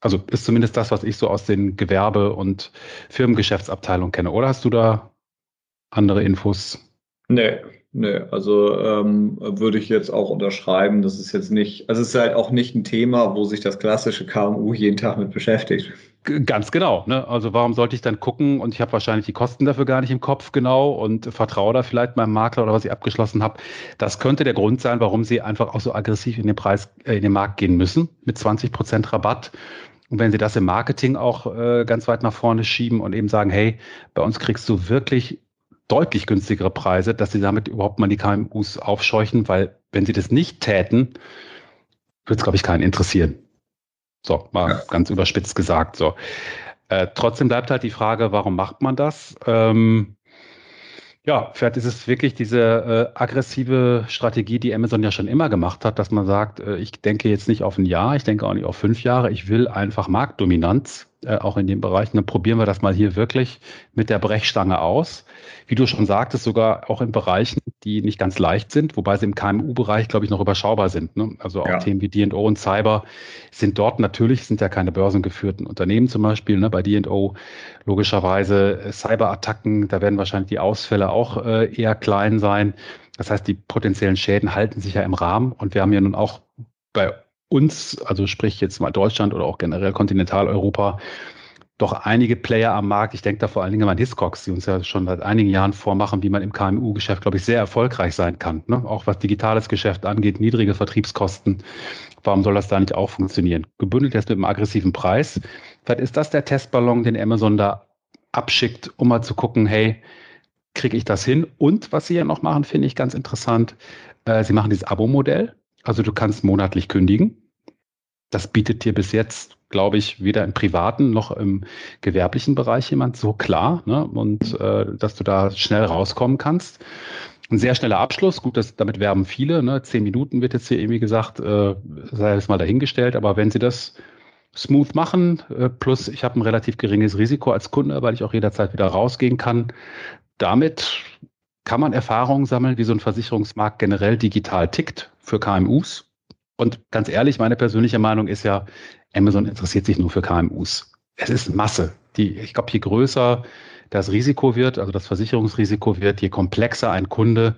Also ist zumindest das, was ich so aus den Gewerbe- und Firmengeschäftsabteilungen kenne. Oder hast du da andere Infos?
Nee, nee. Also ähm, würde ich jetzt auch unterschreiben. Das ist jetzt nicht, also es ist halt auch nicht ein Thema, wo sich das klassische KMU jeden Tag mit beschäftigt.
Ganz genau. Ne? Also warum sollte ich dann gucken und ich habe wahrscheinlich die Kosten dafür gar nicht im Kopf genau und vertraue da vielleicht meinem Makler oder was ich abgeschlossen habe. Das könnte der Grund sein, warum sie einfach auch so aggressiv in den Preis, äh, in den Markt gehen müssen mit 20 Prozent Rabatt. Und wenn sie das im Marketing auch äh, ganz weit nach vorne schieben und eben sagen, hey, bei uns kriegst du wirklich deutlich günstigere Preise, dass sie damit überhaupt mal die KMUs aufscheuchen, weil wenn sie das nicht täten, wird es, glaube ich, keinen interessieren. So, mal ja. ganz überspitzt gesagt. So. Äh, trotzdem bleibt halt die Frage, warum macht man das? Ähm, ja, vielleicht ist es wirklich diese äh, aggressive Strategie, die Amazon ja schon immer gemacht hat, dass man sagt, äh, ich denke jetzt nicht auf ein Jahr, ich denke auch nicht auf fünf Jahre, ich will einfach Marktdominanz äh, auch in den Bereichen. Dann probieren wir das mal hier wirklich mit der Brechstange aus. Wie du schon sagtest, sogar auch in Bereichen, die nicht ganz leicht sind, wobei sie im KMU-Bereich, glaube ich, noch überschaubar sind. Ne? Also auch ja. Themen wie D&O und Cyber sind dort natürlich, sind ja keine börsengeführten Unternehmen zum Beispiel. Ne? Bei D&O logischerweise äh, Cyberattacken, da werden wahrscheinlich die Ausfälle auch äh, eher klein sein. Das heißt, die potenziellen Schäden halten sich ja im Rahmen und wir haben ja nun auch bei uns, also sprich jetzt mal Deutschland oder auch generell Kontinentaleuropa, doch einige Player am Markt. Ich denke da vor allen Dingen an Hiscox, die uns ja schon seit einigen Jahren vormachen, wie man im KMU-Geschäft, glaube ich, sehr erfolgreich sein kann. Ne? Auch was digitales Geschäft angeht, niedrige Vertriebskosten. Warum soll das da nicht auch funktionieren? Gebündelt jetzt mit einem aggressiven Preis. Vielleicht ist das der Testballon, den Amazon da abschickt, um mal zu gucken, hey, kriege ich das hin? Und was sie ja noch machen, finde ich ganz interessant. Äh, sie machen dieses Abo-Modell. Also du kannst monatlich kündigen. Das bietet dir bis jetzt, glaube ich, weder im privaten noch im gewerblichen Bereich jemand so klar. Ne? Und äh, dass du da schnell rauskommen kannst. Ein sehr schneller Abschluss, gut, das, damit werben viele. Ne? Zehn Minuten wird jetzt hier irgendwie gesagt, äh, sei es mal dahingestellt. Aber wenn sie das smooth machen, äh, plus ich habe ein relativ geringes Risiko als Kunde, weil ich auch jederzeit wieder rausgehen kann, damit kann man Erfahrungen sammeln, wie so ein Versicherungsmarkt generell digital tickt für KMUs. Und ganz ehrlich, meine persönliche Meinung ist ja, Amazon interessiert sich nur für KMUs. Es ist Masse. Die, ich glaube, je größer das Risiko wird, also das Versicherungsrisiko wird, je komplexer ein Kunde,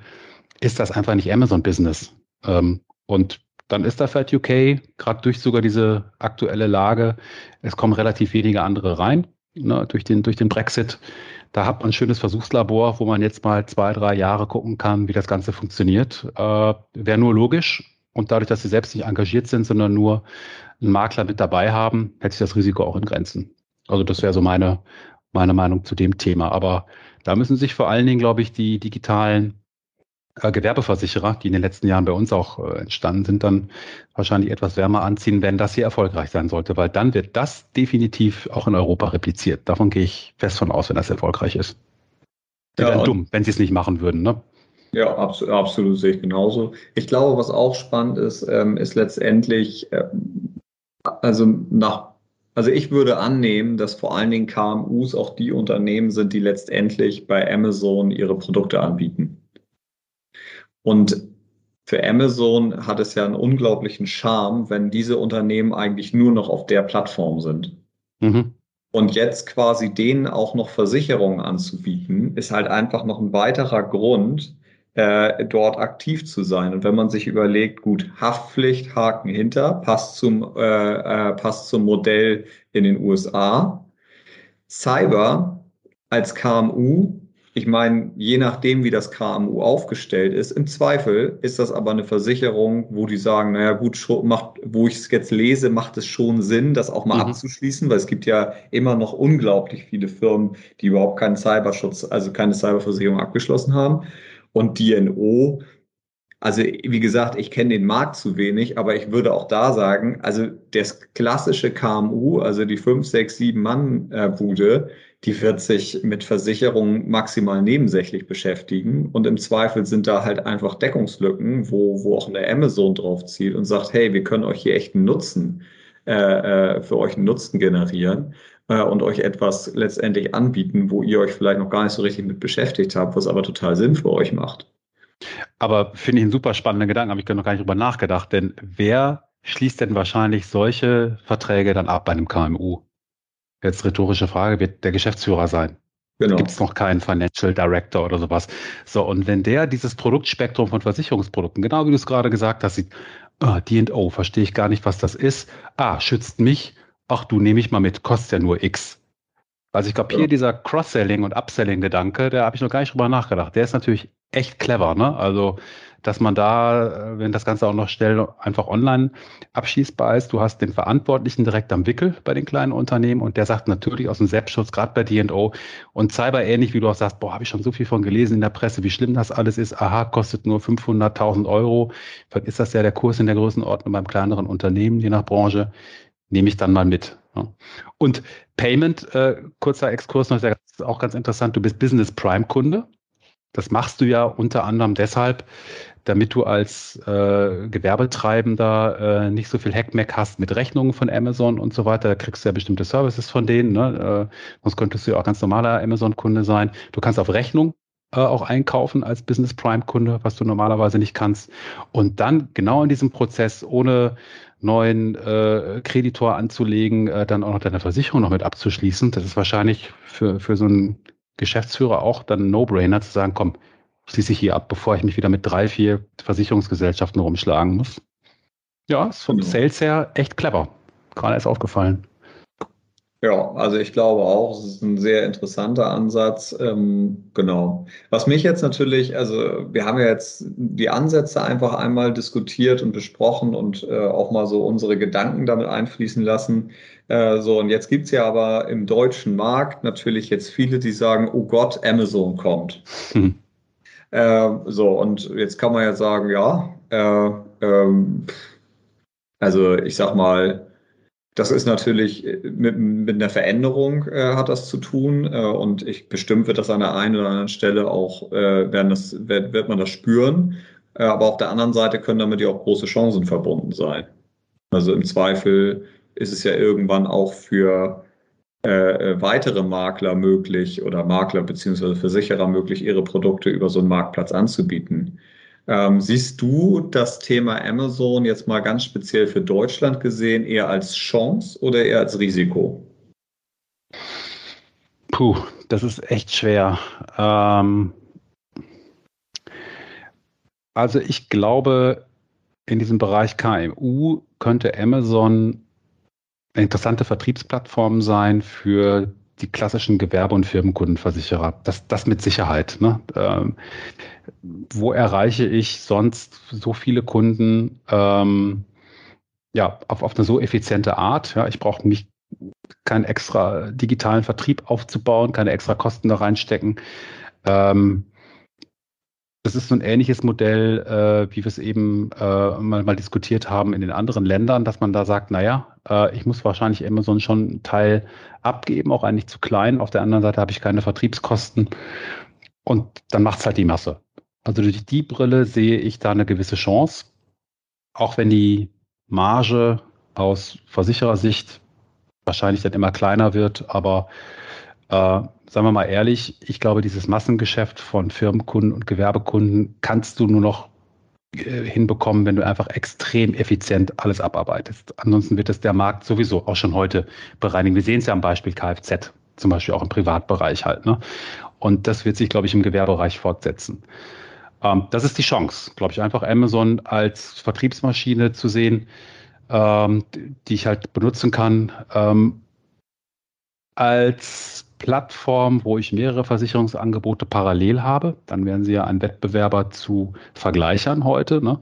ist das einfach nicht Amazon-Business. Ähm, und dann ist da vielleicht UK, gerade durch sogar diese aktuelle Lage, es kommen relativ wenige andere rein, ne, durch, den, durch den Brexit. Da hat man ein schönes Versuchslabor, wo man jetzt mal zwei, drei Jahre gucken kann, wie das Ganze funktioniert. Äh, Wäre nur logisch. Und dadurch, dass sie selbst nicht engagiert sind, sondern nur einen Makler mit dabei haben, hält sich das Risiko auch in Grenzen. Also das wäre so meine, meine Meinung zu dem Thema. Aber da müssen sich vor allen Dingen, glaube ich, die digitalen Gewerbeversicherer, die in den letzten Jahren bei uns auch äh, entstanden sind, dann wahrscheinlich etwas wärmer anziehen, wenn das hier erfolgreich sein sollte, weil dann wird das definitiv auch in Europa repliziert. Davon gehe ich fest von aus, wenn das erfolgreich ist. Die ja, wären dumm, wenn sie es nicht machen würden. Ne?
Ja, absolut, absolut sehe ich genauso. Ich glaube, was auch spannend ist, ähm, ist letztendlich, ähm, also nach, also ich würde annehmen, dass vor allen Dingen KMUs auch die Unternehmen sind, die letztendlich bei Amazon ihre Produkte anbieten. Und für Amazon hat es ja einen unglaublichen Charme, wenn diese Unternehmen eigentlich nur noch auf der Plattform sind. Mhm. Und jetzt quasi denen auch noch Versicherungen anzubieten, ist halt einfach noch ein weiterer Grund, äh, dort aktiv zu sein. Und wenn man sich überlegt, gut, Haftpflicht, Haken hinter, passt zum, äh, äh, passt zum Modell in den USA. Cyber als KMU, ich meine, je nachdem, wie das KMU aufgestellt ist, im Zweifel ist das aber eine Versicherung, wo die sagen, naja gut, schon, macht, wo ich es jetzt lese, macht es schon Sinn, das auch mal mhm. abzuschließen, weil es gibt ja immer noch unglaublich viele Firmen, die überhaupt keinen Cyberschutz, also keine Cyberversicherung abgeschlossen haben. Und DNO, also wie gesagt, ich kenne den Markt zu wenig, aber ich würde auch da sagen, also das klassische KMU, also die 5, 6, 7 Mann-Bude, die wird sich mit Versicherungen maximal nebensächlich beschäftigen. Und im Zweifel sind da halt einfach Deckungslücken, wo, wo auch eine Amazon drauf zieht und sagt, hey, wir können euch hier echt einen Nutzen, äh, äh für euch einen Nutzen generieren äh, und euch etwas letztendlich anbieten, wo ihr euch vielleicht noch gar nicht so richtig mit beschäftigt habt, was aber total Sinn für euch macht.
Aber finde ich einen super spannenden Gedanken, habe ich noch gar nicht drüber nachgedacht, denn wer schließt denn wahrscheinlich solche Verträge dann ab bei einem KMU? Jetzt rhetorische Frage, wird der Geschäftsführer sein? Genau. Gibt es noch keinen Financial Director oder sowas. So, und wenn der dieses Produktspektrum von Versicherungsprodukten, genau wie du es gerade gesagt hast, sieht, ah, D&O, verstehe ich gar nicht, was das ist. Ah, schützt mich, ach du, nehme ich mal mit, kostet ja nur X. Also ich glaube, hier ja. dieser Cross-Selling und Upselling-Gedanke, da habe ich noch gar nicht drüber nachgedacht. Der ist natürlich echt clever, ne? Also dass man da, äh, wenn das Ganze auch noch schnell einfach online abschließbar ist, du hast den Verantwortlichen direkt am Wickel bei den kleinen Unternehmen und der sagt natürlich aus dem Selbstschutz, gerade bei D&O und Cyber ähnlich, wie du auch sagst, boah, habe ich schon so viel von gelesen in der Presse, wie schlimm das alles ist. Aha, kostet nur 500.000 Euro. Vielleicht ist das ja der Kurs in der Größenordnung beim kleineren Unternehmen, je nach Branche. Nehme ich dann mal mit. Und Payment, äh, kurzer Exkurs noch, ist auch ganz interessant. Du bist Business Prime Kunde. Das machst du ja unter anderem deshalb, damit du als äh, Gewerbetreibender äh, nicht so viel Hackmack hast mit Rechnungen von Amazon und so weiter. Da kriegst du ja bestimmte Services von denen. Ne? Äh, sonst könntest du ja auch ganz normaler Amazon-Kunde sein. Du kannst auf Rechnung äh, auch einkaufen als Business Prime-Kunde, was du normalerweise nicht kannst. Und dann genau in diesem Prozess, ohne neuen äh, Kreditor anzulegen, äh, dann auch noch deine Versicherung noch mit abzuschließen. Das ist wahrscheinlich für, für so einen Geschäftsführer auch dann ein No-Brainer zu sagen, komm, schließe ich hier ab, bevor ich mich wieder mit drei, vier Versicherungsgesellschaften rumschlagen muss. Ja, ist vom genau. Sales her echt clever. Gerade erst aufgefallen.
Ja, also ich glaube auch, es ist ein sehr interessanter Ansatz. Ähm, genau. Was mich jetzt natürlich, also wir haben ja jetzt die Ansätze einfach einmal diskutiert und besprochen und äh, auch mal so unsere Gedanken damit einfließen lassen. Äh, so, und jetzt gibt's ja aber im deutschen Markt natürlich jetzt viele, die sagen, oh Gott, Amazon kommt. Hm. Äh, so, und jetzt kann man ja sagen, ja, äh, ähm, also ich sag mal, das ist natürlich äh, mit, mit einer Veränderung äh, hat das zu tun äh, und ich bestimmt wird das an der einen oder anderen Stelle auch werden das wird, wird man das spüren, aber auf der anderen Seite können damit ja auch große Chancen verbunden sein. Also im Zweifel ist es ja irgendwann auch für äh, weitere Makler möglich oder Makler beziehungsweise Versicherer möglich, ihre Produkte über so einen Marktplatz anzubieten. Ähm, siehst du das Thema Amazon jetzt mal ganz speziell für Deutschland gesehen eher als Chance oder eher als Risiko?
Puh, das ist echt schwer. Ähm, also ich glaube, in diesem Bereich KMU könnte Amazon eine interessante Vertriebsplattform sein für die klassischen Gewerbe- und Firmenkundenversicherer. Das, das mit Sicherheit. Ne? Ähm, wo erreiche ich sonst so viele Kunden ähm, ja, auf, auf eine so effiziente Art? Ja, ich brauche mich keinen extra digitalen Vertrieb aufzubauen, keine extra Kosten da reinstecken. Ähm, das ist so ein ähnliches Modell, äh, wie wir es eben äh, mal, mal diskutiert haben in den anderen Ländern, dass man da sagt, naja, äh, ich muss wahrscheinlich Amazon schon einen Teil abgeben, auch eigentlich zu klein. Auf der anderen Seite habe ich keine Vertriebskosten und dann macht es halt die Masse. Also durch die Brille sehe ich da eine gewisse Chance, auch wenn die Marge aus Versicherersicht wahrscheinlich dann immer kleiner wird, aber äh, sagen wir mal ehrlich, ich glaube, dieses Massengeschäft von Firmenkunden und Gewerbekunden kannst du nur noch hinbekommen, wenn du einfach extrem effizient alles abarbeitest. Ansonsten wird es der Markt sowieso auch schon heute bereinigen. Wir sehen es ja am Beispiel Kfz, zum Beispiel auch im Privatbereich halt. Ne? Und das wird sich, glaube ich, im Gewerbebereich fortsetzen. Ähm, das ist die Chance, glaube ich, einfach Amazon als Vertriebsmaschine zu sehen, ähm, die ich halt benutzen kann. Ähm, als Plattform, wo ich mehrere Versicherungsangebote parallel habe. Dann wären Sie ja ein Wettbewerber zu Vergleichern heute, ne?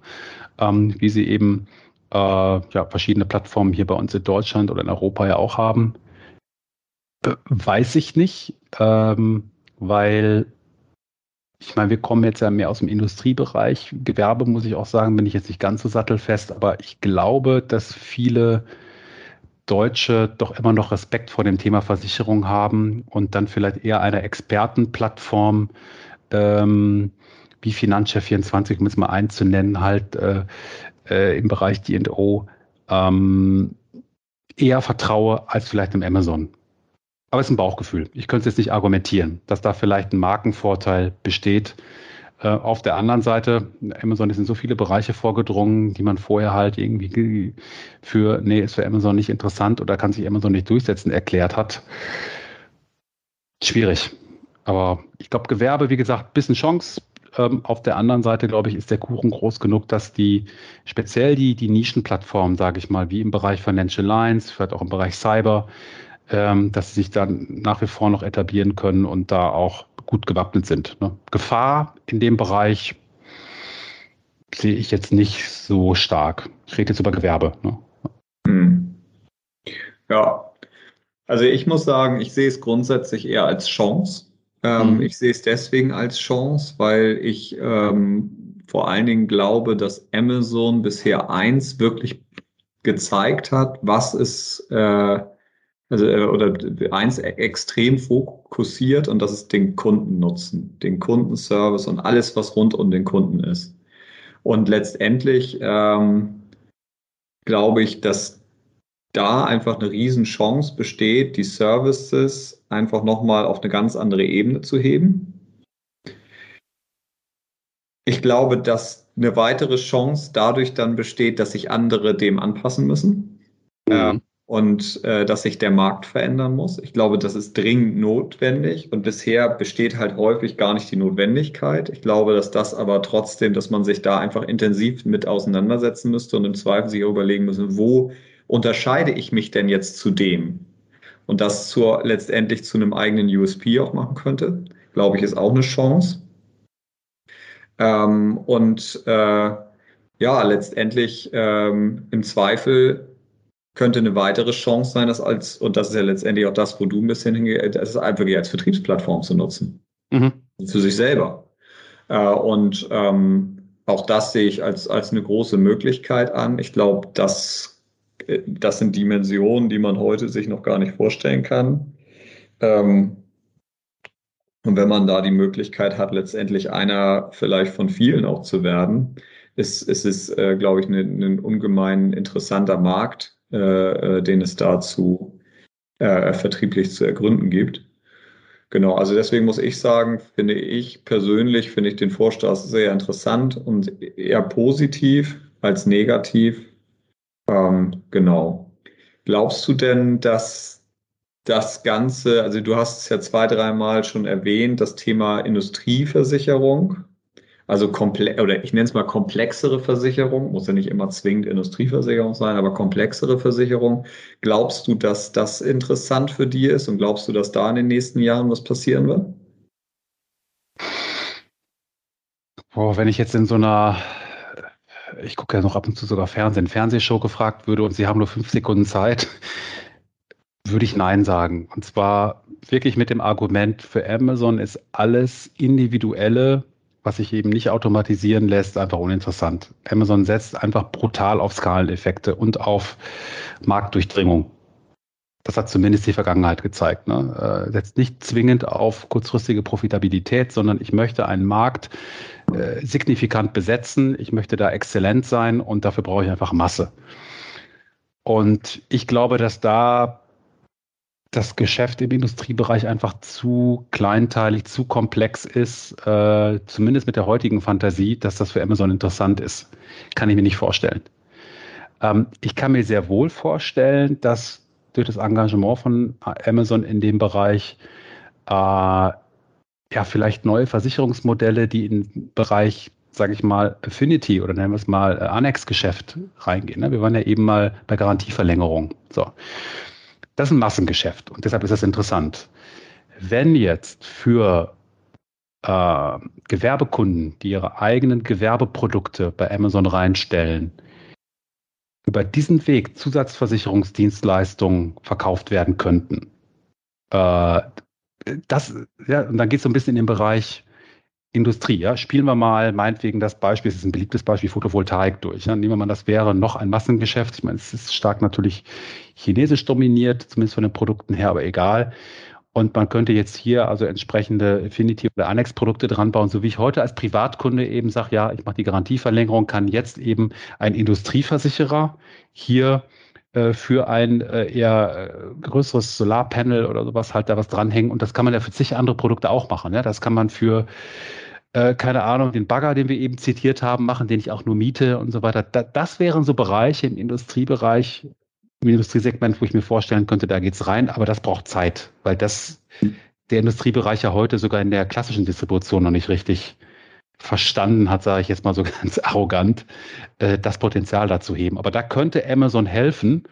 ähm, wie Sie eben äh, ja, verschiedene Plattformen hier bei uns in Deutschland oder in Europa ja auch haben. Äh, weiß ich nicht, ähm, weil ich meine, wir kommen jetzt ja mehr aus dem Industriebereich. Gewerbe, muss ich auch sagen, bin ich jetzt nicht ganz so sattelfest, aber ich glaube, dass viele Deutsche doch immer noch Respekt vor dem Thema Versicherung haben und dann vielleicht eher eine Expertenplattform ähm, wie Finanzchef 24, um es mal einzunennen, halt äh, äh, im Bereich D&O ähm, eher vertraue als vielleicht im Amazon. Aber es ist ein Bauchgefühl. Ich könnte es jetzt nicht argumentieren, dass da vielleicht ein Markenvorteil besteht, auf der anderen Seite, Amazon ist in so viele Bereiche vorgedrungen, die man vorher halt irgendwie für, nee, ist für Amazon nicht interessant oder kann sich Amazon nicht durchsetzen, erklärt hat. Schwierig. Aber ich glaube, Gewerbe, wie gesagt, bisschen Chance. Ähm, auf der anderen Seite, glaube ich, ist der Kuchen groß genug, dass die speziell die, die Nischenplattformen, sage ich mal, wie im Bereich Financial Lines, vielleicht auch im Bereich Cyber, ähm, dass sie sich dann nach wie vor noch etablieren können und da auch gut gewappnet sind. Ne? Gefahr in dem Bereich sehe ich jetzt nicht so stark. Ich rede jetzt über Gewerbe. Ne? Hm.
Ja, also ich muss sagen, ich sehe es grundsätzlich eher als Chance. Ähm, mhm. Ich sehe es deswegen als Chance, weil ich ähm, vor allen Dingen glaube, dass Amazon bisher eins wirklich gezeigt hat, was es äh, also äh, oder eins extrem fokussiert und das ist den Kundennutzen, den Kundenservice und alles, was rund um den Kunden ist. Und letztendlich ähm, glaube ich, dass da einfach eine Riesenchance besteht, die Services einfach nochmal auf eine ganz andere Ebene zu heben. Ich glaube, dass eine weitere Chance dadurch dann besteht, dass sich andere dem anpassen müssen. Mhm. Ähm, und äh, dass sich der Markt verändern muss. Ich glaube, das ist dringend notwendig und bisher besteht halt häufig gar nicht die Notwendigkeit. Ich glaube, dass das aber trotzdem, dass man sich da einfach intensiv mit auseinandersetzen müsste und im Zweifel sich überlegen müssen, wo unterscheide ich mich denn jetzt zu dem? Und das zur, letztendlich zu einem eigenen USP auch machen könnte, glaube ich, ist auch eine Chance. Ähm, und äh, ja, letztendlich ähm, im Zweifel könnte eine weitere Chance sein, das als, und das ist ja letztendlich auch das, wo du ein bisschen hingehst, das ist einfach als Vertriebsplattform zu nutzen. Mhm. Für sich selber. Äh, und ähm, auch das sehe ich als, als eine große Möglichkeit an. Ich glaube, das, äh, das sind Dimensionen, die man heute sich noch gar nicht vorstellen kann. Ähm, und wenn man da die Möglichkeit hat, letztendlich einer vielleicht von vielen auch zu werden, ist, ist es, äh, glaube ich, ein, ein ungemein interessanter Markt, äh, äh, den es dazu äh, vertrieblich zu ergründen gibt. Genau, also deswegen muss ich sagen, finde ich persönlich, finde ich den Vorstoß sehr interessant und eher positiv als negativ. Ähm, genau. Glaubst du denn, dass das Ganze, also du hast es ja zwei, dreimal schon erwähnt, das Thema Industrieversicherung, also komplett, oder ich nenne es mal komplexere Versicherung, muss ja nicht immer zwingend Industrieversicherung sein, aber komplexere Versicherung. Glaubst du, dass das interessant für die ist und glaubst du, dass da in den nächsten Jahren was passieren wird?
Boah, wenn ich jetzt in so einer, ich gucke ja noch ab und zu sogar Fernsehen, Fernsehshow gefragt würde und Sie haben nur fünf Sekunden Zeit, würde ich Nein sagen. Und zwar wirklich mit dem Argument, für Amazon ist alles individuelle was sich eben nicht automatisieren lässt, einfach uninteressant. Amazon setzt einfach brutal auf Skaleneffekte und auf Marktdurchdringung. Das hat zumindest die Vergangenheit gezeigt. Ne? Äh, setzt nicht zwingend auf kurzfristige Profitabilität, sondern ich möchte einen Markt äh, signifikant besetzen. Ich möchte da exzellent sein und dafür brauche ich einfach Masse. Und ich glaube, dass da das Geschäft im Industriebereich einfach zu kleinteilig, zu komplex ist, äh, zumindest mit der heutigen Fantasie, dass das für Amazon interessant ist. Kann ich mir nicht vorstellen. Ähm, ich kann mir sehr wohl vorstellen, dass durch das Engagement von Amazon in dem Bereich äh, ja vielleicht neue Versicherungsmodelle, die im Bereich sage ich mal, Affinity oder nennen wir es mal äh, Annex-Geschäft reingehen. Ne? Wir waren ja eben mal bei Garantieverlängerung. So. Das ist ein Massengeschäft und deshalb ist das interessant. Wenn jetzt für äh, Gewerbekunden, die ihre eigenen Gewerbeprodukte bei Amazon reinstellen, über diesen Weg Zusatzversicherungsdienstleistungen verkauft werden könnten. Äh, das, ja, und dann geht es so ein bisschen in den Bereich Industrie, ja, spielen wir mal meinetwegen das Beispiel, es ist ein beliebtes Beispiel Photovoltaik durch. Ja. Nehmen wir mal, das wäre noch ein Massengeschäft. Ich meine, es ist stark natürlich chinesisch dominiert, zumindest von den Produkten her, aber egal. Und man könnte jetzt hier also entsprechende Affinity- oder Annex-Produkte dran bauen, so wie ich heute als Privatkunde eben sage, ja, ich mache die Garantieverlängerung, kann jetzt eben ein Industrieversicherer hier äh, für ein äh, eher äh, größeres Solarpanel oder sowas halt da was dranhängen. Und das kann man ja für zig andere Produkte auch machen. Ja? Das kann man für äh, keine Ahnung, den Bagger, den wir eben zitiert haben, machen, den ich auch nur miete und so weiter. Da, das wären so Bereiche im Industriebereich, im Industriesegment, wo ich mir vorstellen könnte, da geht's rein, aber das braucht Zeit, weil das der Industriebereich ja heute sogar in der klassischen Distribution noch nicht richtig verstanden hat, sage ich jetzt mal so ganz arrogant, äh, das Potenzial dazu heben. Aber da könnte Amazon helfen,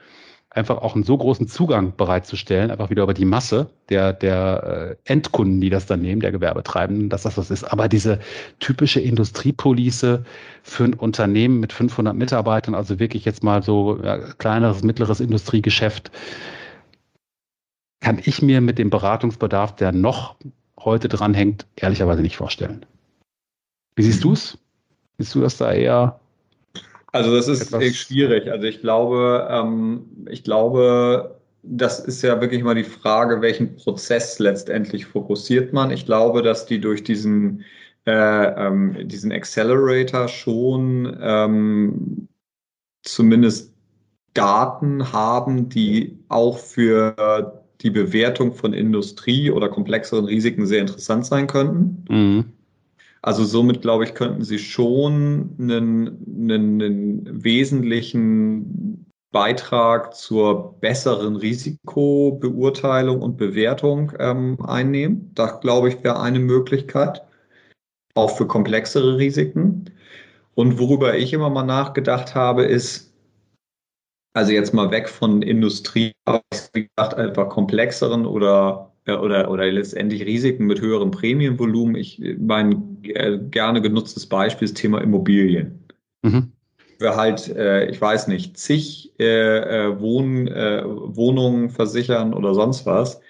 einfach auch einen so großen Zugang bereitzustellen, einfach wieder über die Masse der, der äh, Endkunden, die das dann nehmen, der Gewerbetreibenden, dass das was ist. Aber diese typische Industriepolice für ein Unternehmen mit 500 Mitarbeitern, also wirklich jetzt mal so ja, kleineres, mittleres Industriegeschäft, kann ich mir mit dem Beratungsbedarf, der noch heute dranhängt, ehrlicherweise nicht vorstellen. Wie siehst du es? Siehst du das da eher?
Also das ist schwierig. Also ich glaube, ähm, ich glaube, das ist ja wirklich mal die Frage, welchen Prozess letztendlich fokussiert man. Ich glaube, dass die durch diesen, äh, ähm, diesen Accelerator schon ähm, zumindest Daten haben, die auch für die Bewertung von Industrie oder komplexeren Risiken sehr interessant sein könnten. Mhm. Also somit, glaube ich, könnten sie schon einen, einen, einen wesentlichen Beitrag zur besseren Risikobeurteilung und Bewertung ähm, einnehmen. Das, glaube ich, wäre eine Möglichkeit, auch für komplexere Risiken. Und worüber ich immer mal nachgedacht habe, ist, also jetzt mal weg von Industrie, aber wie gesagt, einfach komplexeren oder, oder, oder letztendlich Risiken mit höherem Prämienvolumen. Ich mein äh, gerne genutztes Beispiel ist Thema Immobilien. Mhm. Wir halt, äh, ich weiß nicht, zig äh, äh Wohn, äh, Wohnungen versichern oder sonst was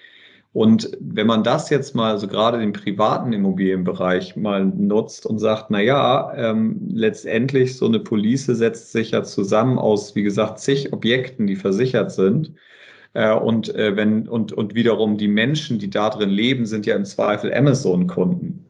und wenn man das jetzt mal, so gerade den privaten Immobilienbereich mal nutzt und sagt, na ja, ähm, letztendlich so eine Police setzt sich ja zusammen aus, wie gesagt, zig Objekten, die versichert sind. Äh, und äh, wenn, und, und wiederum die Menschen, die da drin leben, sind ja im Zweifel Amazon-Kunden.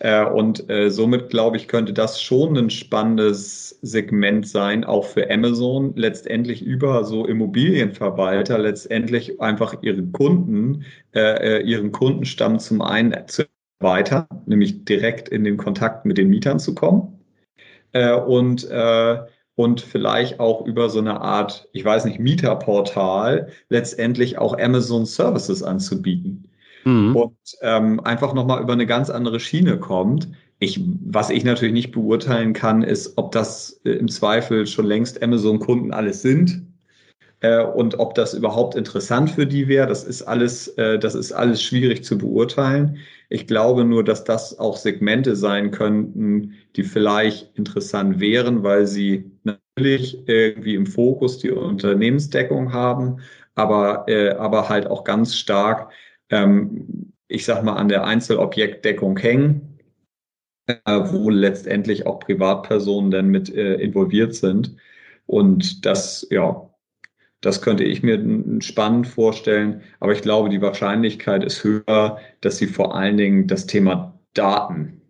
Äh, und äh, somit glaube ich, könnte das schon ein spannendes Segment sein, auch für Amazon, letztendlich über so Immobilienverwalter, letztendlich einfach ihre Kunden, äh, äh, ihren Kundenstamm zum einen zu erweitern, nämlich direkt in den Kontakt mit den Mietern zu kommen. Äh, und äh, und vielleicht auch über so eine Art, ich weiß nicht, Mieterportal letztendlich auch Amazon Services anzubieten mhm. und ähm, einfach nochmal über eine ganz andere Schiene kommt. Ich, was ich natürlich nicht beurteilen kann, ist, ob das äh, im Zweifel schon längst Amazon-Kunden alles sind äh, und ob das überhaupt interessant für die wäre. Das ist alles, äh, das ist alles schwierig zu beurteilen. Ich glaube nur, dass das auch Segmente sein könnten, die vielleicht interessant wären, weil sie natürlich irgendwie im Fokus die Unternehmensdeckung haben, aber, äh, aber halt auch ganz stark ähm, ich sag mal, an der Einzelobjektdeckung hängen, äh, wo letztendlich auch Privatpersonen dann mit äh, involviert sind. Und das, ja, das könnte ich mir spannend vorstellen. Aber ich glaube, die Wahrscheinlichkeit ist höher, dass sie vor allen Dingen das Thema Daten,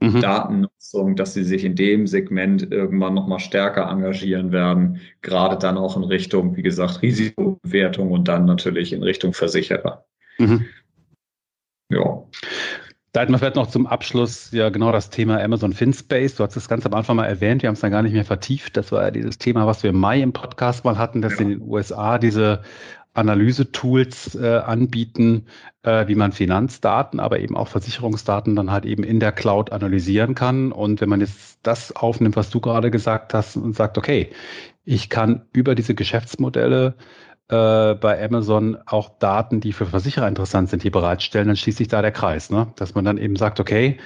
mhm. Datennutzung, dass sie sich in dem Segment irgendwann nochmal stärker engagieren werden. Gerade dann auch in Richtung, wie gesagt, Risikobewertung und dann natürlich in Richtung Versicherer. Mhm.
Ja. Da hätten wir vielleicht noch zum Abschluss ja genau das Thema Amazon FinSpace. Du hast das ganz am Anfang mal erwähnt, wir haben es dann gar nicht mehr vertieft. Das war ja dieses Thema, was wir im Mai im Podcast mal hatten, dass ja. in den USA diese Analyse-Tools äh, anbieten, äh, wie man Finanzdaten, aber eben auch Versicherungsdaten dann halt eben in der Cloud analysieren kann. Und wenn man jetzt das aufnimmt, was du gerade gesagt hast und sagt, okay, ich kann über diese Geschäftsmodelle äh, bei Amazon auch Daten, die für Versicherer interessant sind, hier bereitstellen, dann schließt sich da der Kreis, ne? dass man dann eben sagt, okay,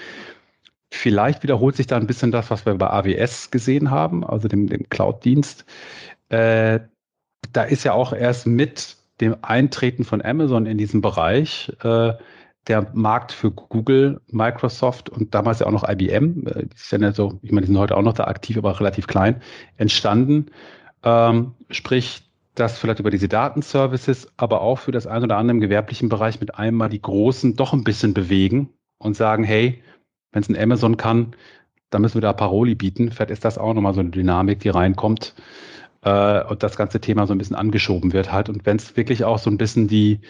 vielleicht wiederholt sich da ein bisschen das, was wir bei AWS gesehen haben, also dem, dem Cloud-Dienst. Äh, da ist ja auch erst mit dem Eintreten von Amazon in diesen Bereich äh, der Markt für Google, Microsoft und damals ja auch noch IBM, äh, die ist ja so, ich meine, die sind heute auch noch da aktiv, aber relativ klein, entstanden. Ähm, sprich, dass vielleicht über diese Datenservices, aber auch für das ein oder andere im gewerblichen Bereich mit einmal die Großen doch ein bisschen bewegen und sagen, hey, wenn es ein Amazon kann, dann müssen wir da Paroli bieten. Vielleicht ist das auch nochmal so eine Dynamik, die reinkommt äh, und das ganze Thema so ein bisschen angeschoben wird halt. Und wenn es wirklich auch so ein bisschen die,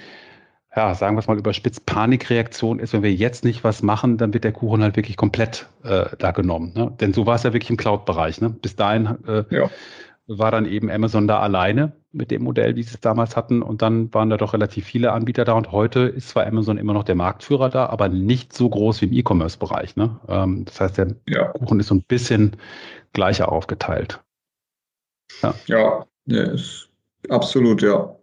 ja, sagen wir es mal überspitzt, Panikreaktion ist, wenn wir jetzt nicht was machen, dann wird der Kuchen halt wirklich komplett äh, da genommen. Ne? Denn so war es ja wirklich im Cloud-Bereich. Ne? Bis dahin äh, ja war dann eben Amazon da alleine mit dem Modell, wie sie es damals hatten. Und dann waren da doch relativ viele Anbieter da. Und heute ist zwar Amazon immer noch der Marktführer da, aber nicht so groß wie im E-Commerce-Bereich. Ne? Ähm, das heißt, der ja. Kuchen ist so ein bisschen gleicher aufgeteilt.
Ja, ja ist Absolut, ja.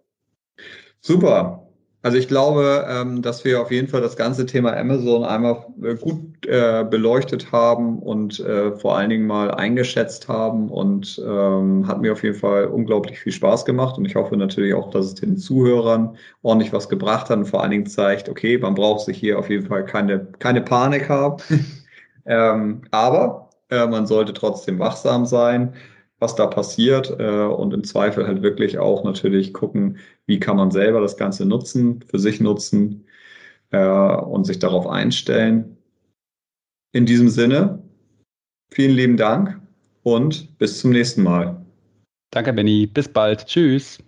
Super. Also ich glaube, ähm, dass wir auf jeden Fall das ganze Thema Amazon einmal äh, gut äh, beleuchtet haben und äh, vor allen Dingen mal eingeschätzt haben und ähm, hat mir auf jeden Fall unglaublich viel Spaß gemacht und ich hoffe natürlich auch, dass es den Zuhörern ordentlich was gebracht hat und vor allen Dingen zeigt, okay, man braucht sich hier auf jeden Fall keine, keine Panik haben, ähm, aber man sollte trotzdem wachsam sein was da passiert äh, und im Zweifel halt wirklich auch natürlich gucken, wie kann man selber das Ganze nutzen, für sich nutzen äh, und sich darauf einstellen. In diesem Sinne, vielen lieben Dank und bis zum nächsten Mal.
Danke, Benny. Bis bald. Tschüss.